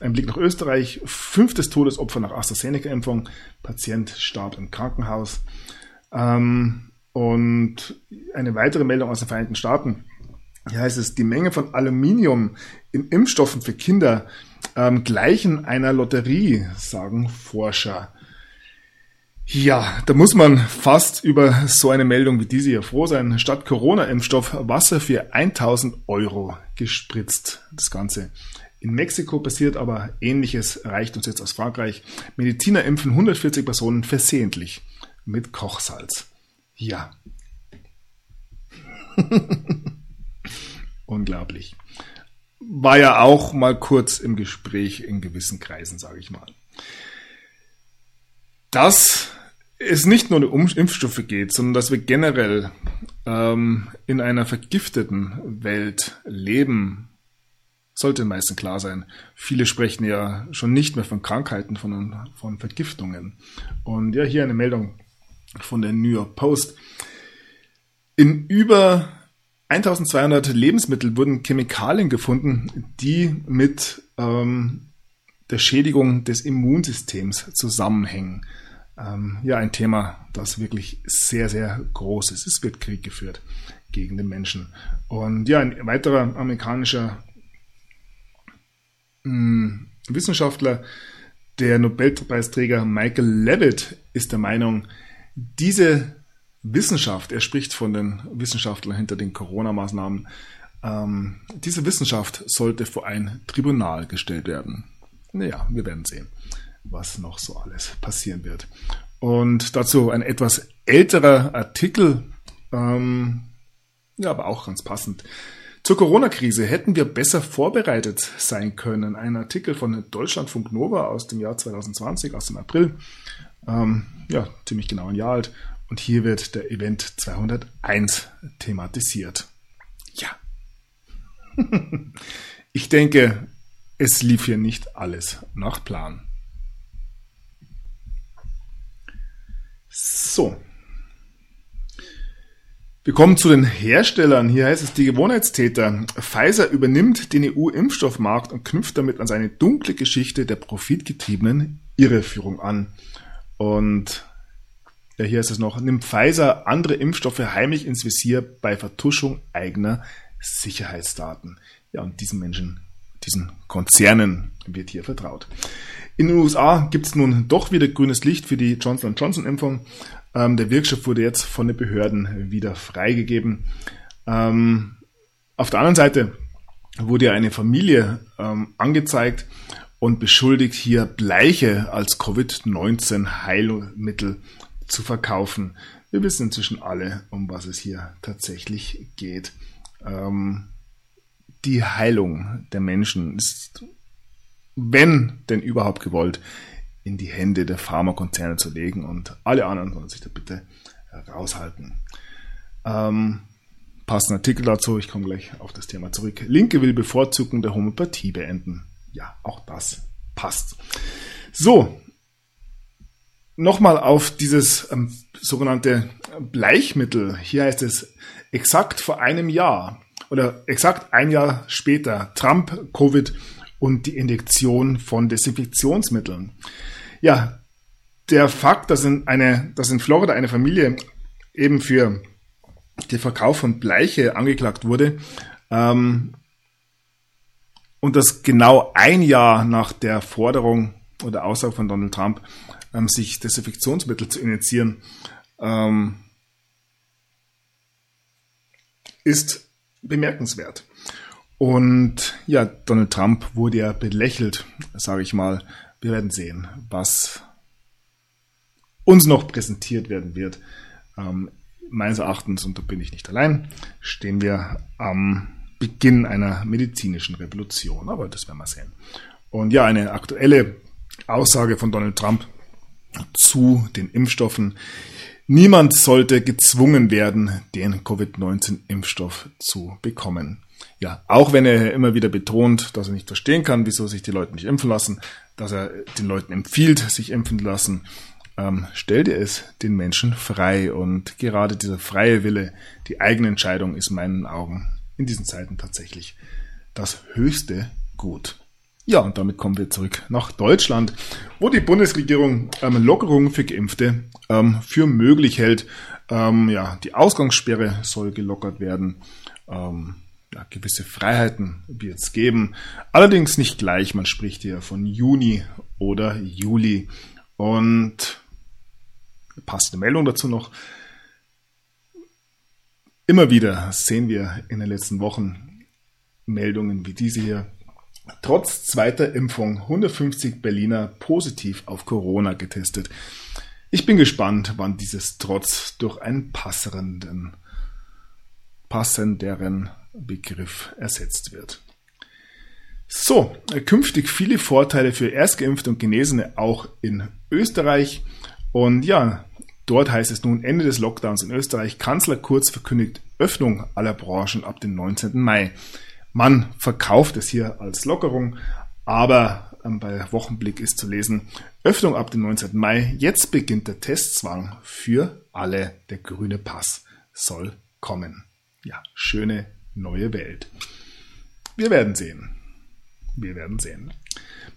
ein Blick nach Österreich. Fünftes Todesopfer nach AstraZeneca-Impfung. Patient starb im Krankenhaus. Ähm, und eine weitere Meldung aus den Vereinigten Staaten. Hier heißt es, die Menge von Aluminium in Impfstoffen für Kinder ähm, gleichen einer Lotterie, sagen Forscher. Ja, da muss man fast über so eine Meldung wie diese hier froh sein. Statt Corona-Impfstoff Wasser für 1000 Euro gespritzt. Das Ganze. In Mexiko passiert aber Ähnliches, reicht uns jetzt aus Frankreich. Mediziner impfen 140 Personen versehentlich mit Kochsalz. Ja. Unglaublich. War ja auch mal kurz im Gespräch in gewissen Kreisen, sage ich mal. Dass es nicht nur um Impfstoffe geht, sondern dass wir generell ähm, in einer vergifteten Welt leben, sollte den meisten klar sein. Viele sprechen ja schon nicht mehr von Krankheiten, sondern von Vergiftungen. Und ja, hier eine Meldung von der New York Post. In über 1200 Lebensmittel wurden Chemikalien gefunden, die mit ähm, der Schädigung des Immunsystems zusammenhängen. Ähm, ja, ein Thema, das wirklich sehr, sehr groß ist. Es wird Krieg geführt gegen den Menschen. Und ja, ein weiterer amerikanischer mh, hm, Wissenschaftler, der Nobelpreisträger Michael Levitt, ist der Meinung, diese Wissenschaft, er spricht von den Wissenschaftlern hinter den Corona-Maßnahmen, ähm, diese Wissenschaft sollte vor ein Tribunal gestellt werden. Naja, wir werden sehen, was noch so alles passieren wird. Und dazu ein etwas älterer Artikel, ähm, ja, aber auch ganz passend. Zur Corona-Krise hätten wir besser vorbereitet sein können. Ein Artikel von Deutschlandfunk Nova aus dem Jahr 2020, aus dem April. Ähm, ja, ziemlich genau ein Jahr alt. Und hier wird der Event 201 thematisiert. Ja. ich denke, es lief hier nicht alles nach Plan. So. Wir kommen zu den Herstellern. Hier heißt es die Gewohnheitstäter. Pfizer übernimmt den EU-Impfstoffmarkt und knüpft damit an seine dunkle Geschichte der profitgetriebenen Irreführung an. Und ja, hier ist es noch, nimmt Pfizer andere Impfstoffe heimlich ins Visier bei Vertuschung eigener Sicherheitsdaten. Ja, und diesen Menschen, diesen Konzernen wird hier vertraut. In den USA gibt es nun doch wieder grünes Licht für die Johnson Johnson Impfung. Ähm, der Wirkstoff wurde jetzt von den Behörden wieder freigegeben. Ähm, auf der anderen Seite wurde eine Familie ähm, angezeigt und beschuldigt, hier Bleiche als Covid-19-Heilmittel zu verkaufen. Wir wissen inzwischen alle, um was es hier tatsächlich geht. Ähm, die Heilung der Menschen ist, wenn denn überhaupt gewollt, in die Hände der Pharmakonzerne zu legen und alle anderen sollen sich da bitte raushalten. Ähm, passenden Artikel dazu, ich komme gleich auf das Thema zurück. Linke will Bevorzugung der Homöopathie beenden. Ja, auch das passt. So, nochmal auf dieses ähm, sogenannte Bleichmittel. Hier heißt es exakt vor einem Jahr oder exakt ein Jahr später Trump, Covid und die Injektion von Desinfektionsmitteln. Ja, der Fakt, dass in, eine, dass in Florida eine Familie eben für den Verkauf von Bleiche angeklagt wurde ähm, und das genau ein Jahr nach der Forderung oder Aussage von Donald Trump, ähm, sich Desinfektionsmittel zu initiieren, ähm, ist bemerkenswert. Und ja, Donald Trump wurde ja belächelt, sage ich mal. Wir werden sehen, was uns noch präsentiert werden wird. Ähm, meines Erachtens, und da bin ich nicht allein, stehen wir am Beginn einer medizinischen Revolution. Aber das werden wir sehen. Und ja, eine aktuelle Aussage von Donald Trump zu den Impfstoffen. Niemand sollte gezwungen werden, den Covid-19-Impfstoff zu bekommen. Ja, auch wenn er immer wieder betont, dass er nicht verstehen kann, wieso sich die Leute nicht impfen lassen, dass er den Leuten empfiehlt, sich impfen zu lassen, ähm, stellt er es den Menschen frei. Und gerade dieser freie Wille, die eigene Entscheidung ist in meinen Augen in diesen Zeiten tatsächlich das höchste Gut. Ja, und damit kommen wir zurück nach Deutschland, wo die Bundesregierung ähm, Lockerungen für Geimpfte ähm, für möglich hält. Ähm, ja, die Ausgangssperre soll gelockert werden. Ähm, ja, gewisse Freiheiten wird es geben. Allerdings nicht gleich. Man spricht hier von Juni oder Juli. Und passende Meldung dazu noch. Immer wieder sehen wir in den letzten Wochen Meldungen wie diese hier trotz zweiter Impfung 150 Berliner positiv auf Corona getestet. Ich bin gespannt, wann dieses Trotz durch einen passenden, passenderen Begriff ersetzt wird. So, künftig viele Vorteile für Erstgeimpfte und Genesene auch in Österreich. Und ja, dort heißt es nun Ende des Lockdowns in Österreich. Kanzler Kurz verkündigt Öffnung aller Branchen ab dem 19. Mai. Man verkauft es hier als Lockerung, aber ähm, bei Wochenblick ist zu lesen, Öffnung ab dem 19. Mai, jetzt beginnt der Testzwang für alle, der grüne Pass soll kommen. Ja, schöne neue Welt. Wir werden sehen. Wir werden sehen.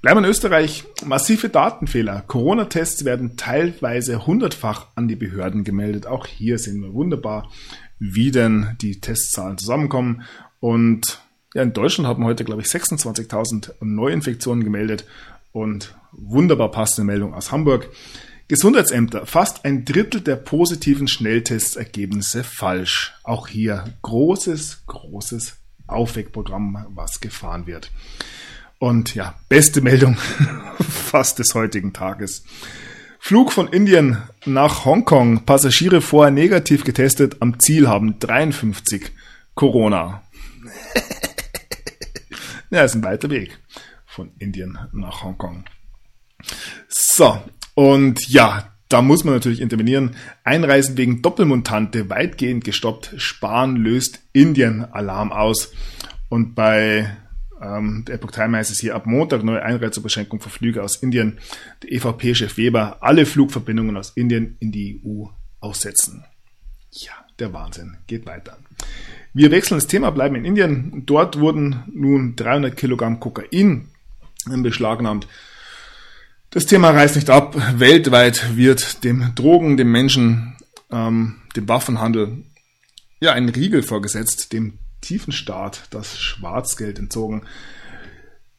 Bleiben in Österreich. Massive Datenfehler. Corona-Tests werden teilweise hundertfach an die Behörden gemeldet. Auch hier sehen wir wunderbar, wie denn die Testzahlen zusammenkommen. Und ja, in Deutschland haben heute, glaube ich, 26.000 Neuinfektionen gemeldet und wunderbar passende Meldung aus Hamburg. Gesundheitsämter, fast ein Drittel der positiven Schnelltestergebnisse falsch. Auch hier großes, großes Aufweckprogramm, was gefahren wird. Und ja, beste Meldung fast des heutigen Tages. Flug von Indien nach Hongkong. Passagiere vorher negativ getestet. Am Ziel haben 53 Corona. Ja, ist ein weiter Weg von Indien nach Hongkong. So, und ja, da muss man natürlich intervenieren. Einreisen wegen Doppelmontante weitgehend gestoppt. Spahn löst Indien Alarm aus. Und bei ähm, der Epoch Time heißt es hier ab Montag neue Einreisebeschränkung für Flüge aus Indien. Der EVP-Chef Weber alle Flugverbindungen aus Indien in die EU aussetzen. Ja, der Wahnsinn geht weiter. Wir wechseln das Thema, bleiben in Indien. Dort wurden nun 300 Kilogramm Kokain beschlagnahmt. Das Thema reißt nicht ab. Weltweit wird dem Drogen, dem Menschen, ähm, dem Waffenhandel ja ein Riegel vorgesetzt, dem tiefen Staat das Schwarzgeld entzogen.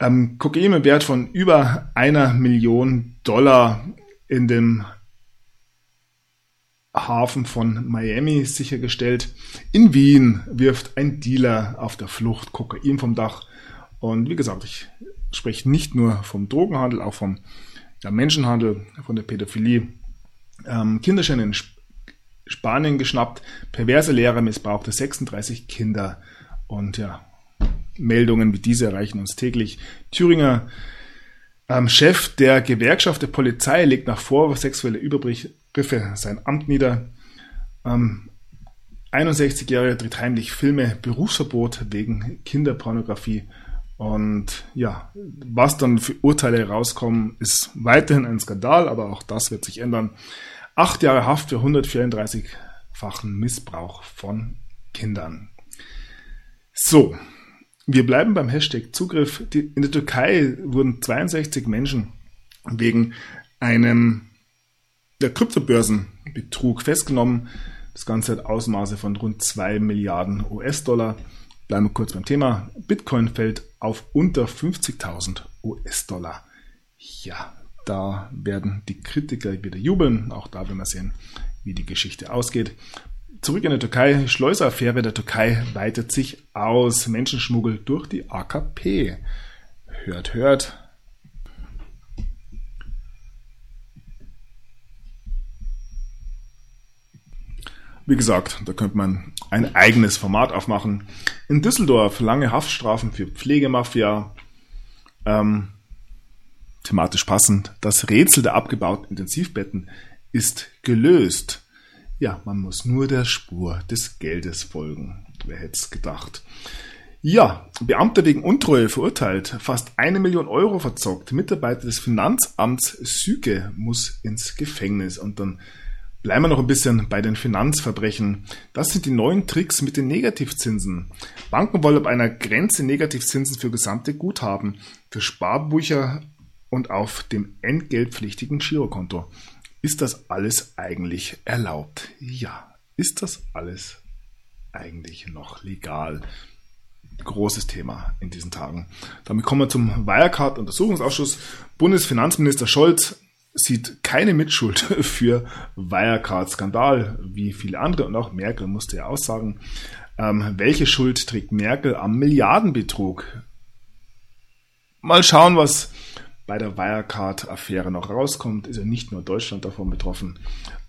ähm, Kokain im Wert von über einer Million Dollar in dem Hafen von Miami sichergestellt. In Wien wirft ein Dealer auf der Flucht Kokain vom Dach. Und wie gesagt, ich spreche nicht nur vom Drogenhandel, auch vom ja, Menschenhandel, von der Pädophilie. Ähm, Kinderscheine in Sp Spanien geschnappt, perverse Lehrer missbrauchte 36 Kinder. Und ja, Meldungen wie diese erreichen uns täglich. Thüringer ähm, Chef der Gewerkschaft der Polizei legt nach Vorwurf sexuelle Übergriffe sein Amt nieder. Ähm, 61-Jähriger dreht heimlich Filme, Berufsverbot wegen Kinderpornografie. Und ja, was dann für Urteile rauskommen, ist weiterhin ein Skandal, aber auch das wird sich ändern. Acht Jahre Haft für 134-fachen Missbrauch von Kindern. So, wir bleiben beim Hashtag Zugriff. in der Türkei wurden 62 Menschen wegen einem der Kryptobörsenbetrug festgenommen. Das Ganze hat Ausmaße von rund 2 Milliarden US-Dollar. Bleiben wir kurz beim Thema. Bitcoin fällt auf unter 50.000 US-Dollar. Ja, da werden die Kritiker wieder jubeln. Auch da werden wir sehen, wie die Geschichte ausgeht. Zurück in der Türkei. Schleuseraffäre der Türkei weitet sich aus. Menschenschmuggel durch die AKP. Hört, hört. Wie gesagt, da könnte man ein eigenes Format aufmachen. In Düsseldorf lange Haftstrafen für Pflegemafia. Ähm, thematisch passend. Das Rätsel der abgebauten Intensivbetten ist gelöst. Ja, man muss nur der Spur des Geldes folgen. Wer hätte es gedacht? Ja, Beamter wegen Untreue verurteilt, fast eine Million Euro verzockt. Mitarbeiter des Finanzamts Süke muss ins Gefängnis. Und dann Bleiben wir noch ein bisschen bei den Finanzverbrechen. Das sind die neuen Tricks mit den Negativzinsen. Banken wollen ab einer Grenze Negativzinsen für gesamte Guthaben, für Sparbücher und auf dem entgeltpflichtigen Girokonto. Ist das alles eigentlich erlaubt? Ja, ist das alles eigentlich noch legal? Großes Thema in diesen Tagen. Damit kommen wir zum Wirecard-Untersuchungsausschuss. Bundesfinanzminister Scholz sieht keine Mitschuld für Wirecard-Skandal, wie viele andere und auch Merkel musste ja aussagen. Ähm, welche Schuld trägt Merkel am Milliardenbetrug? Mal schauen, was bei der Wirecard-Affäre noch rauskommt. Ist ja nicht nur Deutschland davon betroffen.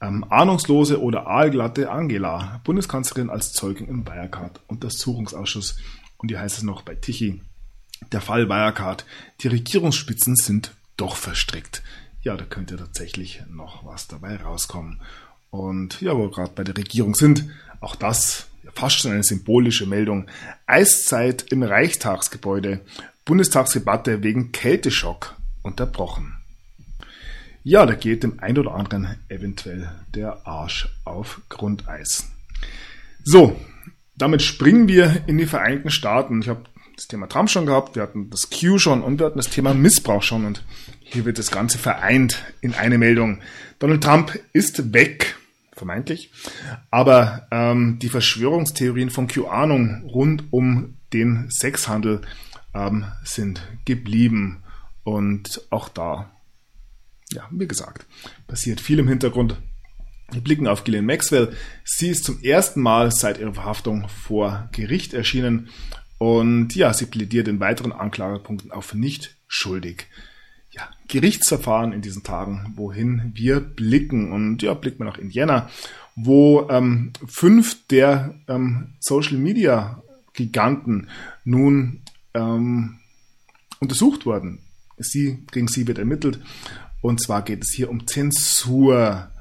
Ähm, ahnungslose oder aalglatte Angela, Bundeskanzlerin als Zeugin im Wirecard-Untersuchungsausschuss. Und hier heißt es noch bei Tichy, der Fall Wirecard, die Regierungsspitzen sind doch verstrickt ja, da könnte tatsächlich noch was dabei rauskommen. Und ja, wo wir gerade bei der Regierung sind, auch das fast schon eine symbolische Meldung. Eiszeit im Reichstagsgebäude. Bundestagsdebatte wegen Kälteschock unterbrochen. Ja, da geht dem ein oder anderen eventuell der Arsch auf Grundeis. So, damit springen wir in die Vereinigten Staaten. Ich habe das Thema Trump schon gehabt, wir hatten das Q schon und wir hatten das Thema Missbrauch schon und hier wird das Ganze vereint in eine Meldung. Donald Trump ist weg, vermeintlich, aber ähm, die Verschwörungstheorien von QAnon rund um den Sexhandel ähm, sind geblieben und auch da, ja, wie gesagt, passiert viel im Hintergrund. Wir blicken auf Gillian Maxwell. Sie ist zum ersten Mal seit ihrer Verhaftung vor Gericht erschienen und ja, sie plädiert in weiteren Anklagepunkten auf nicht schuldig. Ja, Gerichtsverfahren in diesen Tagen, wohin wir blicken. Und ja, blicken wir nach Indiana, wo ähm, fünf der ähm, Social Media Giganten nun ähm, untersucht wurden. Sie, gegen sie wird ermittelt. Und zwar geht es hier um Zensur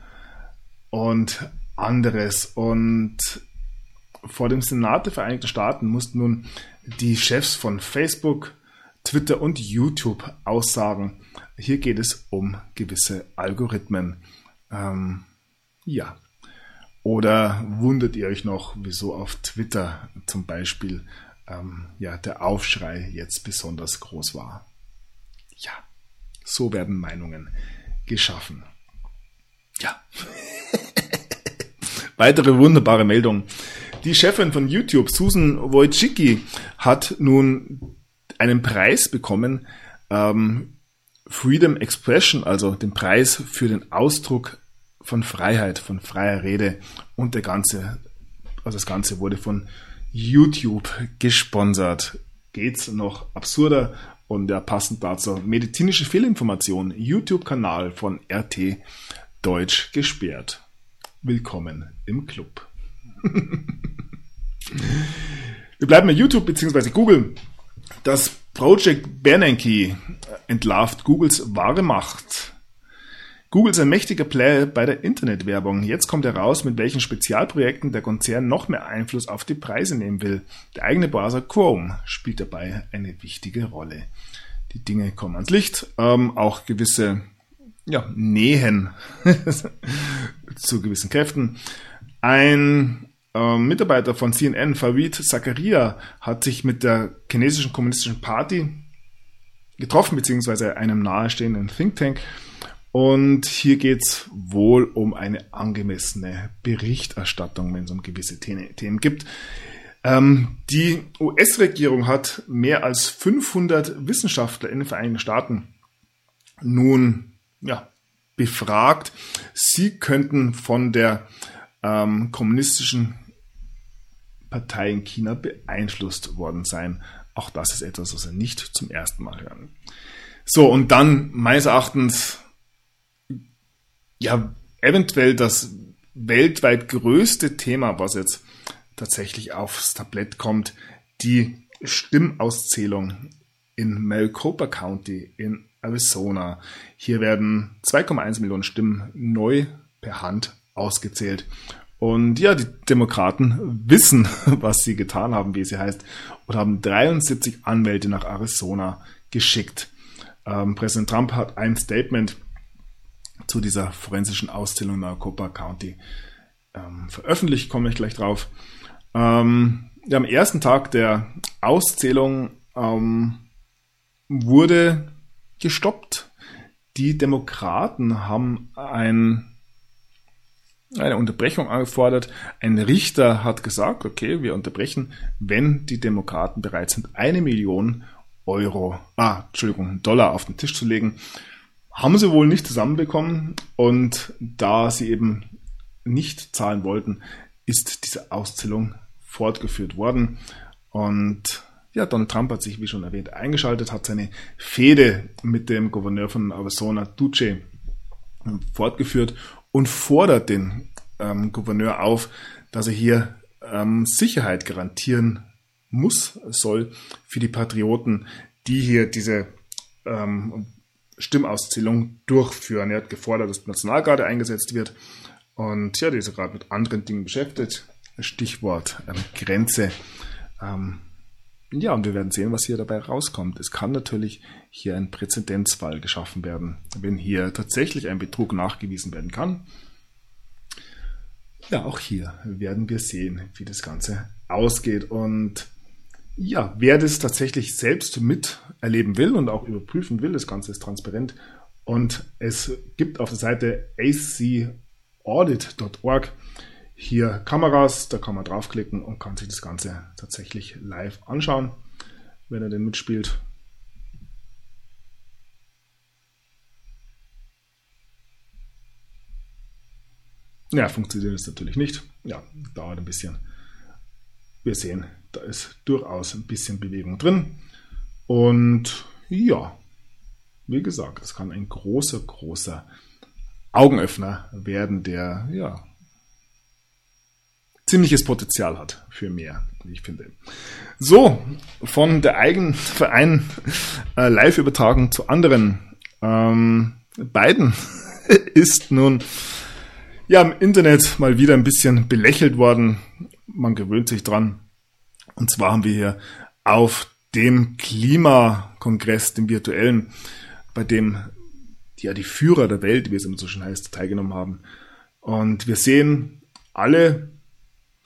und anderes. Und vor dem Senat der Vereinigten Staaten mussten nun die Chefs von Facebook, Twitter und YouTube aussagen. Hier geht es um gewisse Algorithmen. Ähm, ja. Oder wundert ihr euch noch, wieso auf Twitter zum Beispiel ähm, ja, der Aufschrei jetzt besonders groß war? Ja, so werden Meinungen geschaffen. Ja. Weitere wunderbare Meldung. Die Chefin von YouTube, Susan Wojcicki, hat nun einen Preis bekommen, ähm, Freedom Expression, also den Preis für den Ausdruck von Freiheit, von freier Rede und der ganze, also das Ganze wurde von YouTube gesponsert. Geht's noch absurder und ja, passend dazu medizinische Fehlinformation, YouTube-Kanal von RT Deutsch gesperrt. Willkommen im Club. Wir bleiben bei YouTube bzw. Google. Das Project Bernanke entlarvt Googles wahre Macht. Google ist ein mächtiger Player bei der Internetwerbung. Jetzt kommt heraus, mit welchen Spezialprojekten der Konzern noch mehr Einfluss auf die Preise nehmen will. Der eigene Browser Chrome spielt dabei eine wichtige Rolle. Die Dinge kommen ans Licht, ähm, auch gewisse ja, Nähen zu gewissen Kräften. Ein ähm, Mitarbeiter von CNN, Farid Zakaria, hat sich mit der chinesischen kommunistischen Party getroffen, beziehungsweise einem nahestehenden Think Tank. Und hier geht es wohl um eine angemessene Berichterstattung, wenn es um gewisse Themen gibt. Ähm, die US-Regierung hat mehr als 500 Wissenschaftler in den Vereinigten Staaten nun ja, befragt. Sie könnten von der ähm, kommunistischen Partei in China beeinflusst worden sein. Auch das ist etwas, was wir nicht zum ersten Mal hören. So, und dann meines Erachtens, ja, eventuell das weltweit größte Thema, was jetzt tatsächlich aufs Tablett kommt, die Stimmauszählung in Maricopa County in Arizona. Hier werden 2,1 Millionen Stimmen neu per Hand ausgezählt. Und ja, die Demokraten wissen, was sie getan haben, wie sie heißt, und haben 73 Anwälte nach Arizona geschickt. Ähm, Präsident Trump hat ein Statement zu dieser forensischen Auszählung in Maricopa County ähm, veröffentlicht, komme ich gleich drauf. Ähm, ja, am ersten Tag der Auszählung ähm, wurde gestoppt. Die Demokraten haben ein eine Unterbrechung angefordert. Ein Richter hat gesagt, okay, wir unterbrechen, wenn die Demokraten bereit sind, eine Million Euro, ah, Entschuldigung, Dollar auf den Tisch zu legen. Haben sie wohl nicht zusammenbekommen und da sie eben nicht zahlen wollten, ist diese Auszählung fortgeführt worden. Und ja, Donald Trump hat sich, wie schon erwähnt, eingeschaltet, hat seine Fehde mit dem Gouverneur von Arizona, Duce, fortgeführt und fordert den ähm, Gouverneur auf, dass er hier ähm, Sicherheit garantieren muss, soll für die Patrioten, die hier diese ähm, Stimmauszählung durchführen. Er hat gefordert, dass die Nationalgarde eingesetzt wird und ja, die ist gerade mit anderen Dingen beschäftigt. Stichwort ähm, Grenze. Ähm, ja, und wir werden sehen, was hier dabei rauskommt. Es kann natürlich hier ein Präzedenzfall geschaffen werden, wenn hier tatsächlich ein Betrug nachgewiesen werden kann. Ja, auch hier werden wir sehen, wie das Ganze ausgeht. Und ja, wer das tatsächlich selbst miterleben will und auch überprüfen will, das Ganze ist transparent. Und es gibt auf der Seite acaudit.org hier Kameras, da kann man draufklicken und kann sich das Ganze tatsächlich live anschauen, wenn er denn mitspielt. Ja, funktioniert es natürlich nicht. Ja, dauert ein bisschen. Wir sehen, da ist durchaus ein bisschen Bewegung drin. Und ja, wie gesagt, es kann ein großer, großer Augenöffner werden, der ja ziemliches Potenzial hat für mehr, wie ich finde. So, von der eigenen Verein äh, Live-Übertragung zu anderen. Ähm, Biden ist nun ja im Internet mal wieder ein bisschen belächelt worden. Man gewöhnt sich dran. Und zwar haben wir hier auf dem Klimakongress, dem virtuellen, bei dem ja die Führer der Welt, wie es immer so schön heißt, teilgenommen haben. Und wir sehen alle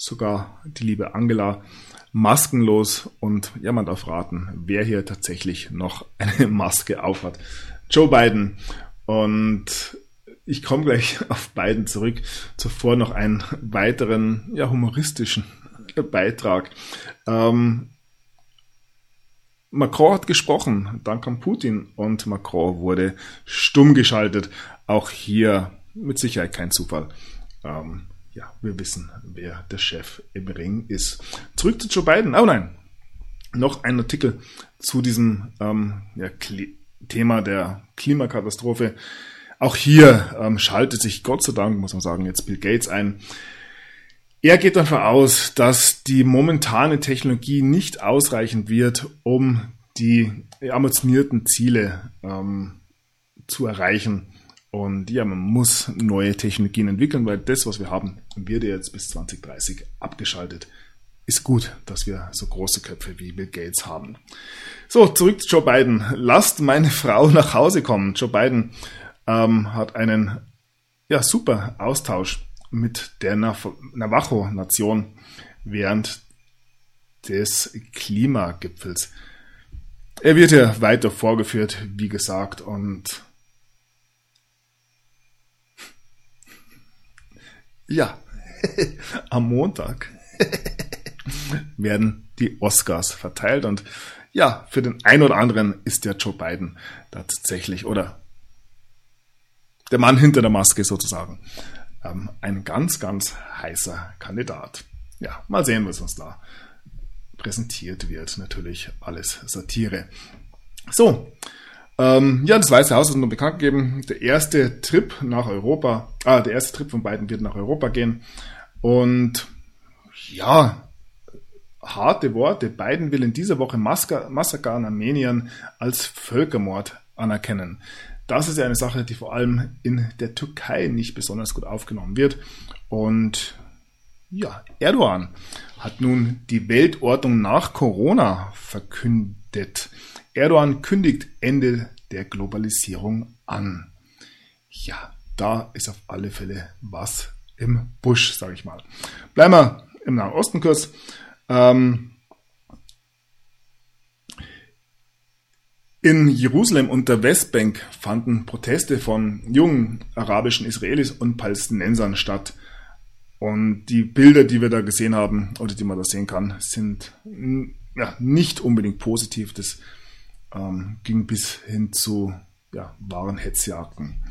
sogar die liebe Angela maskenlos und ja, man darf raten, wer hier tatsächlich noch eine Maske aufhat. Joe Biden. Und ich komme gleich auf Biden zurück. Zuvor noch einen weiteren, ja, humoristischen Beitrag. Ähm, Macron hat gesprochen, dann kam Putin und Macron wurde stumm geschaltet. Auch hier mit Sicherheit kein Zufall. Ähm, ja, wir wissen, wer der Chef im Ring ist. Zurück zu Joe Biden. Oh nein, noch ein Artikel zu diesem ähm, ja, Thema der Klimakatastrophe. Auch hier ähm, schaltet sich Gott sei Dank, muss man sagen, jetzt Bill Gates ein. Er geht davon aus, dass die momentane Technologie nicht ausreichend wird, um die ambitionierten Ziele ähm, zu erreichen. Und ja, man muss neue Technologien entwickeln, weil das, was wir haben, wird jetzt bis 2030 abgeschaltet. Ist gut, dass wir so große Köpfe wie Bill Gates haben. So, zurück zu Joe Biden. Lasst meine Frau nach Hause kommen. Joe Biden ähm, hat einen ja, super Austausch mit der Navajo-Nation während des Klimagipfels. Er wird ja weiter vorgeführt, wie gesagt, und Ja, am Montag werden die Oscars verteilt und ja, für den einen oder anderen ist der Joe Biden tatsächlich oder der Mann hinter der Maske sozusagen ähm, ein ganz, ganz heißer Kandidat. Ja, mal sehen, was uns da präsentiert wird. Natürlich alles Satire. So, ähm, ja, das Weiße Haus hat nur bekannt gegeben, der erste Trip nach Europa, ah, der erste Trip von beiden wird nach Europa gehen. Und ja, harte Worte. Biden will in dieser Woche Massaker an Armeniern als Völkermord anerkennen. Das ist ja eine Sache, die vor allem in der Türkei nicht besonders gut aufgenommen wird. Und ja, Erdogan hat nun die Weltordnung nach Corona verkündet. Erdogan kündigt Ende der Globalisierung an. Ja, da ist auf alle Fälle was im Busch, sage ich mal. Bleiben wir im Nahen Osten kurz. Ähm, in Jerusalem und der Westbank fanden Proteste von jungen arabischen Israelis und Palästinensern statt. Und die Bilder, die wir da gesehen haben oder die man da sehen kann, sind ja, nicht unbedingt positiv. Das ähm, ging bis hin zu ja, wahren Hetzjagden.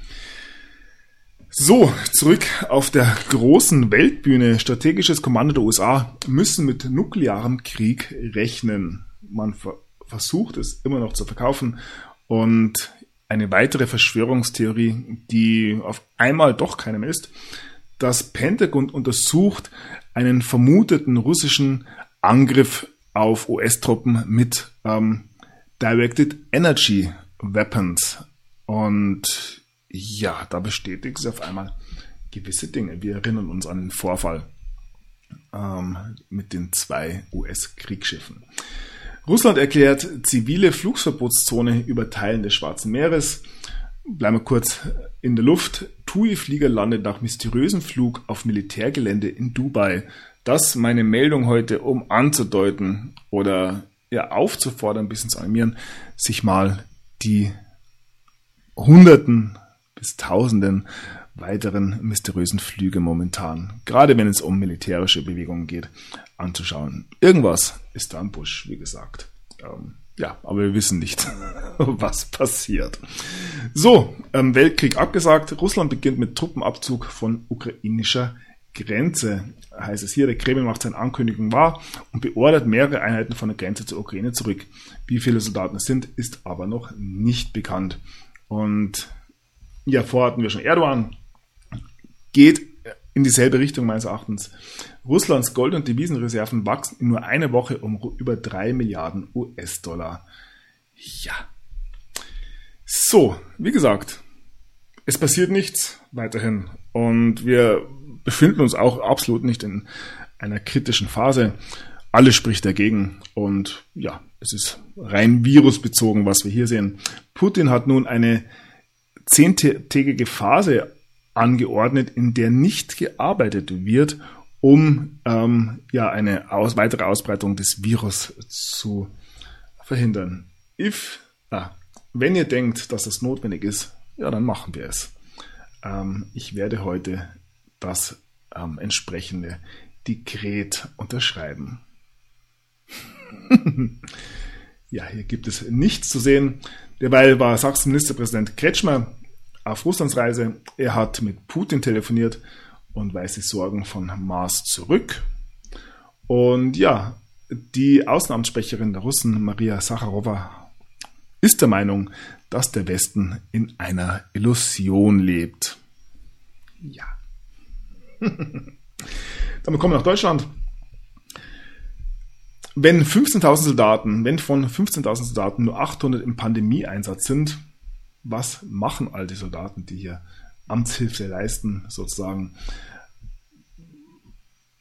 So, zurück auf der großen Weltbühne. Strategisches Kommando der USA müssen mit nuklearem Krieg rechnen. Man ver versucht es immer noch zu verkaufen und eine weitere Verschwörungstheorie, die auf einmal doch keine ist. Das Pentagon untersucht einen vermuteten russischen Angriff auf US-Truppen mit ähm, Directed Energy Weapons. Und ja, da bestätigt sie auf einmal gewisse Dinge. Wir erinnern uns an den Vorfall ähm, mit den zwei US-Kriegsschiffen. Russland erklärt zivile Flugsverbotszone über Teilen des Schwarzen Meeres. Bleiben wir kurz in der Luft. TUI-Flieger landet nach mysteriösem Flug auf Militärgelände in Dubai. Das meine Meldung heute, um anzudeuten oder ja, aufzufordern, ein bisschen zu animieren, sich mal die Hunderten bis Tausenden weiteren mysteriösen Flüge momentan, gerade wenn es um militärische Bewegungen geht, anzuschauen. Irgendwas ist da im Busch, wie gesagt. Ähm, ja, aber wir wissen nicht, was passiert. So, ähm, Weltkrieg abgesagt. Russland beginnt mit Truppenabzug von ukrainischer Grenze, heißt es hier. Der Kreml macht seine Ankündigung wahr und beordert mehrere Einheiten von der Grenze zur Ukraine zurück. Wie viele Soldaten es sind, ist aber noch nicht bekannt. Und ja, vorher hatten wir schon Erdogan, geht in dieselbe Richtung meines Erachtens. Russlands Gold- und Devisenreserven wachsen in nur einer Woche um über 3 Milliarden US-Dollar. Ja. So, wie gesagt, es passiert nichts weiterhin. Und wir befinden uns auch absolut nicht in einer kritischen Phase. Alles spricht dagegen und ja, es ist rein virusbezogen, was wir hier sehen. Putin hat nun eine zehntägige Phase angeordnet, in der nicht gearbeitet wird, um ähm, ja eine aus, weitere Ausbreitung des Virus zu verhindern. If, ah, wenn ihr denkt, dass das notwendig ist, ja, dann machen wir es. Ähm, ich werde heute das ähm, entsprechende Dekret unterschreiben. Ja, hier gibt es nichts zu sehen. Derweil war Sachsen-Ministerpräsident Kretschmer auf Russlandsreise. Er hat mit Putin telefoniert und weist die Sorgen von Mars zurück. Und ja, die Außenamtssprecherin der Russen, Maria Sacharowa, ist der Meinung, dass der Westen in einer Illusion lebt. Ja. Dann kommen wir nach Deutschland. Wenn 15.000 Soldaten, wenn von 15.000 Soldaten nur 800 im Pandemieeinsatz sind, was machen all die Soldaten, die hier Amtshilfe leisten, sozusagen?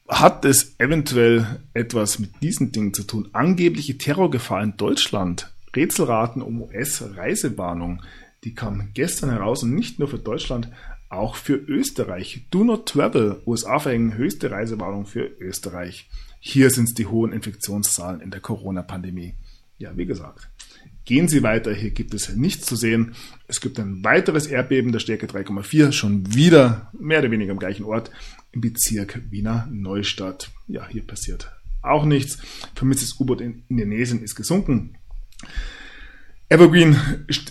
Hat es eventuell etwas mit diesen Dingen zu tun? Angebliche Terrorgefahr in Deutschland, Rätselraten um US-Reisewarnung, die kam gestern heraus und nicht nur für Deutschland, auch für Österreich. Do not travel. USA verhängen höchste Reisewarnung für Österreich. Hier sind es die hohen Infektionszahlen in der Corona-Pandemie. Ja, wie gesagt, gehen Sie weiter. Hier gibt es nichts zu sehen. Es gibt ein weiteres Erdbeben der Stärke 3,4, schon wieder mehr oder weniger am gleichen Ort im Bezirk Wiener Neustadt. Ja, hier passiert auch nichts. Vermisstes U-Boot in Indonesien ist gesunken. Evergreen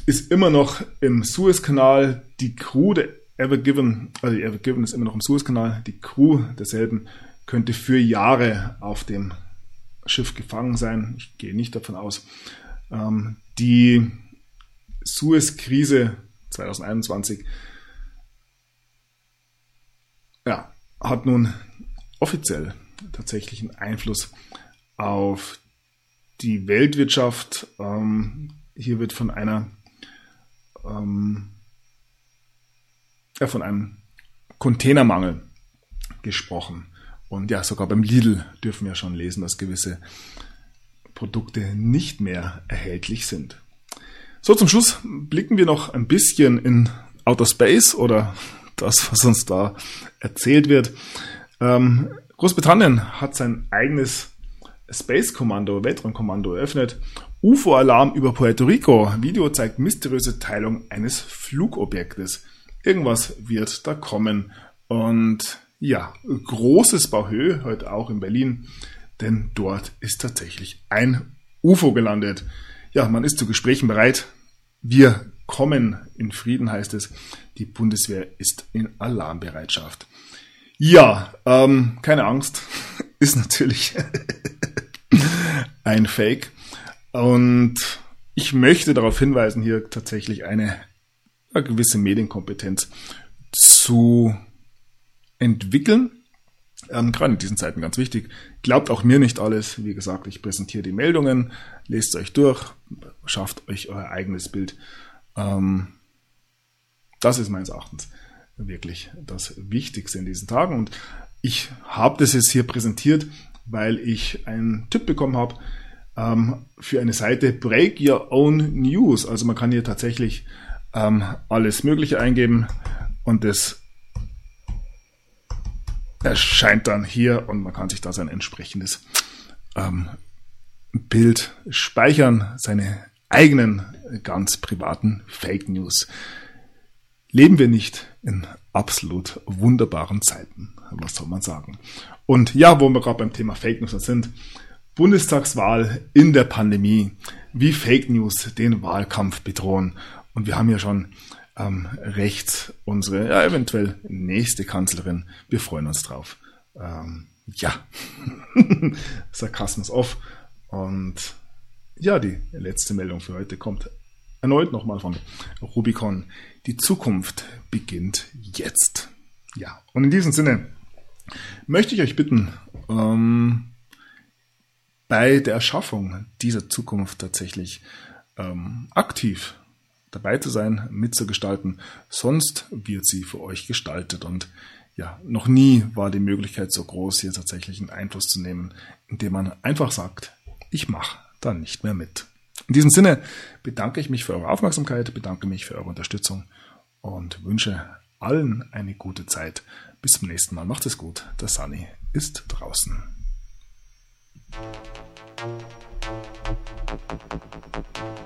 ist immer noch im Suezkanal. Die Crew der Evergiven, also die Evergiven ist immer noch im Suezkanal. Die Crew derselben könnte für Jahre auf dem Schiff gefangen sein. Ich gehe nicht davon aus. Ähm, die Suez-Krise 2021 ja, hat nun offiziell tatsächlich einen Einfluss auf die Weltwirtschaft. Ähm, hier wird von einer ähm, ja, von einem Containermangel gesprochen. Und ja, sogar beim Lidl dürfen wir schon lesen, dass gewisse Produkte nicht mehr erhältlich sind. So, zum Schluss blicken wir noch ein bisschen in Outer Space oder das, was uns da erzählt wird. Ähm, Großbritannien hat sein eigenes Space Kommando, Weltraumkommando eröffnet. UFO-Alarm über Puerto Rico. Video zeigt mysteriöse Teilung eines Flugobjektes. Irgendwas wird da kommen. Und ja, großes Bauhö, heute auch in Berlin, denn dort ist tatsächlich ein UFO gelandet. Ja, man ist zu Gesprächen bereit. Wir kommen in Frieden, heißt es. Die Bundeswehr ist in Alarmbereitschaft. Ja, ähm, keine Angst, ist natürlich ein Fake. Und ich möchte darauf hinweisen, hier tatsächlich eine, eine gewisse Medienkompetenz zu entwickeln. Ähm, gerade in diesen Zeiten ganz wichtig. Glaubt auch mir nicht alles. Wie gesagt, ich präsentiere die Meldungen, lest euch durch, schafft euch euer eigenes Bild. Ähm, das ist meines Erachtens wirklich das Wichtigste in diesen Tagen. Und ich habe das jetzt hier präsentiert, weil ich einen Tipp bekommen habe ähm, für eine Seite Break Your Own News. Also man kann hier tatsächlich ähm, alles Mögliche eingeben und das erscheint dann hier und man kann sich da sein entsprechendes ähm, Bild speichern, seine eigenen ganz privaten Fake News. Leben wir nicht in absolut wunderbaren Zeiten, was soll man sagen. Und ja, wo wir gerade beim Thema Fake News sind, Bundestagswahl in der Pandemie, wie Fake News den Wahlkampf bedrohen. Und wir haben ja schon ähm, rechts unsere ja, eventuell nächste Kanzlerin. Wir freuen uns drauf. Ähm, ja, Sarkasmus off. Und ja, die letzte Meldung für heute kommt erneut nochmal von Rubicon. Die Zukunft beginnt jetzt. Ja, und in diesem Sinne möchte ich euch bitten, ähm, bei der Erschaffung dieser Zukunft tatsächlich ähm, aktiv dabei zu sein, mitzugestalten. Sonst wird sie für euch gestaltet. Und ja, noch nie war die Möglichkeit so groß, hier tatsächlich einen Einfluss zu nehmen, indem man einfach sagt, ich mache da nicht mehr mit. In diesem Sinne bedanke ich mich für eure Aufmerksamkeit, bedanke mich für eure Unterstützung und wünsche allen eine gute Zeit. Bis zum nächsten Mal. Macht es gut. Der Sunny ist draußen. Thank you.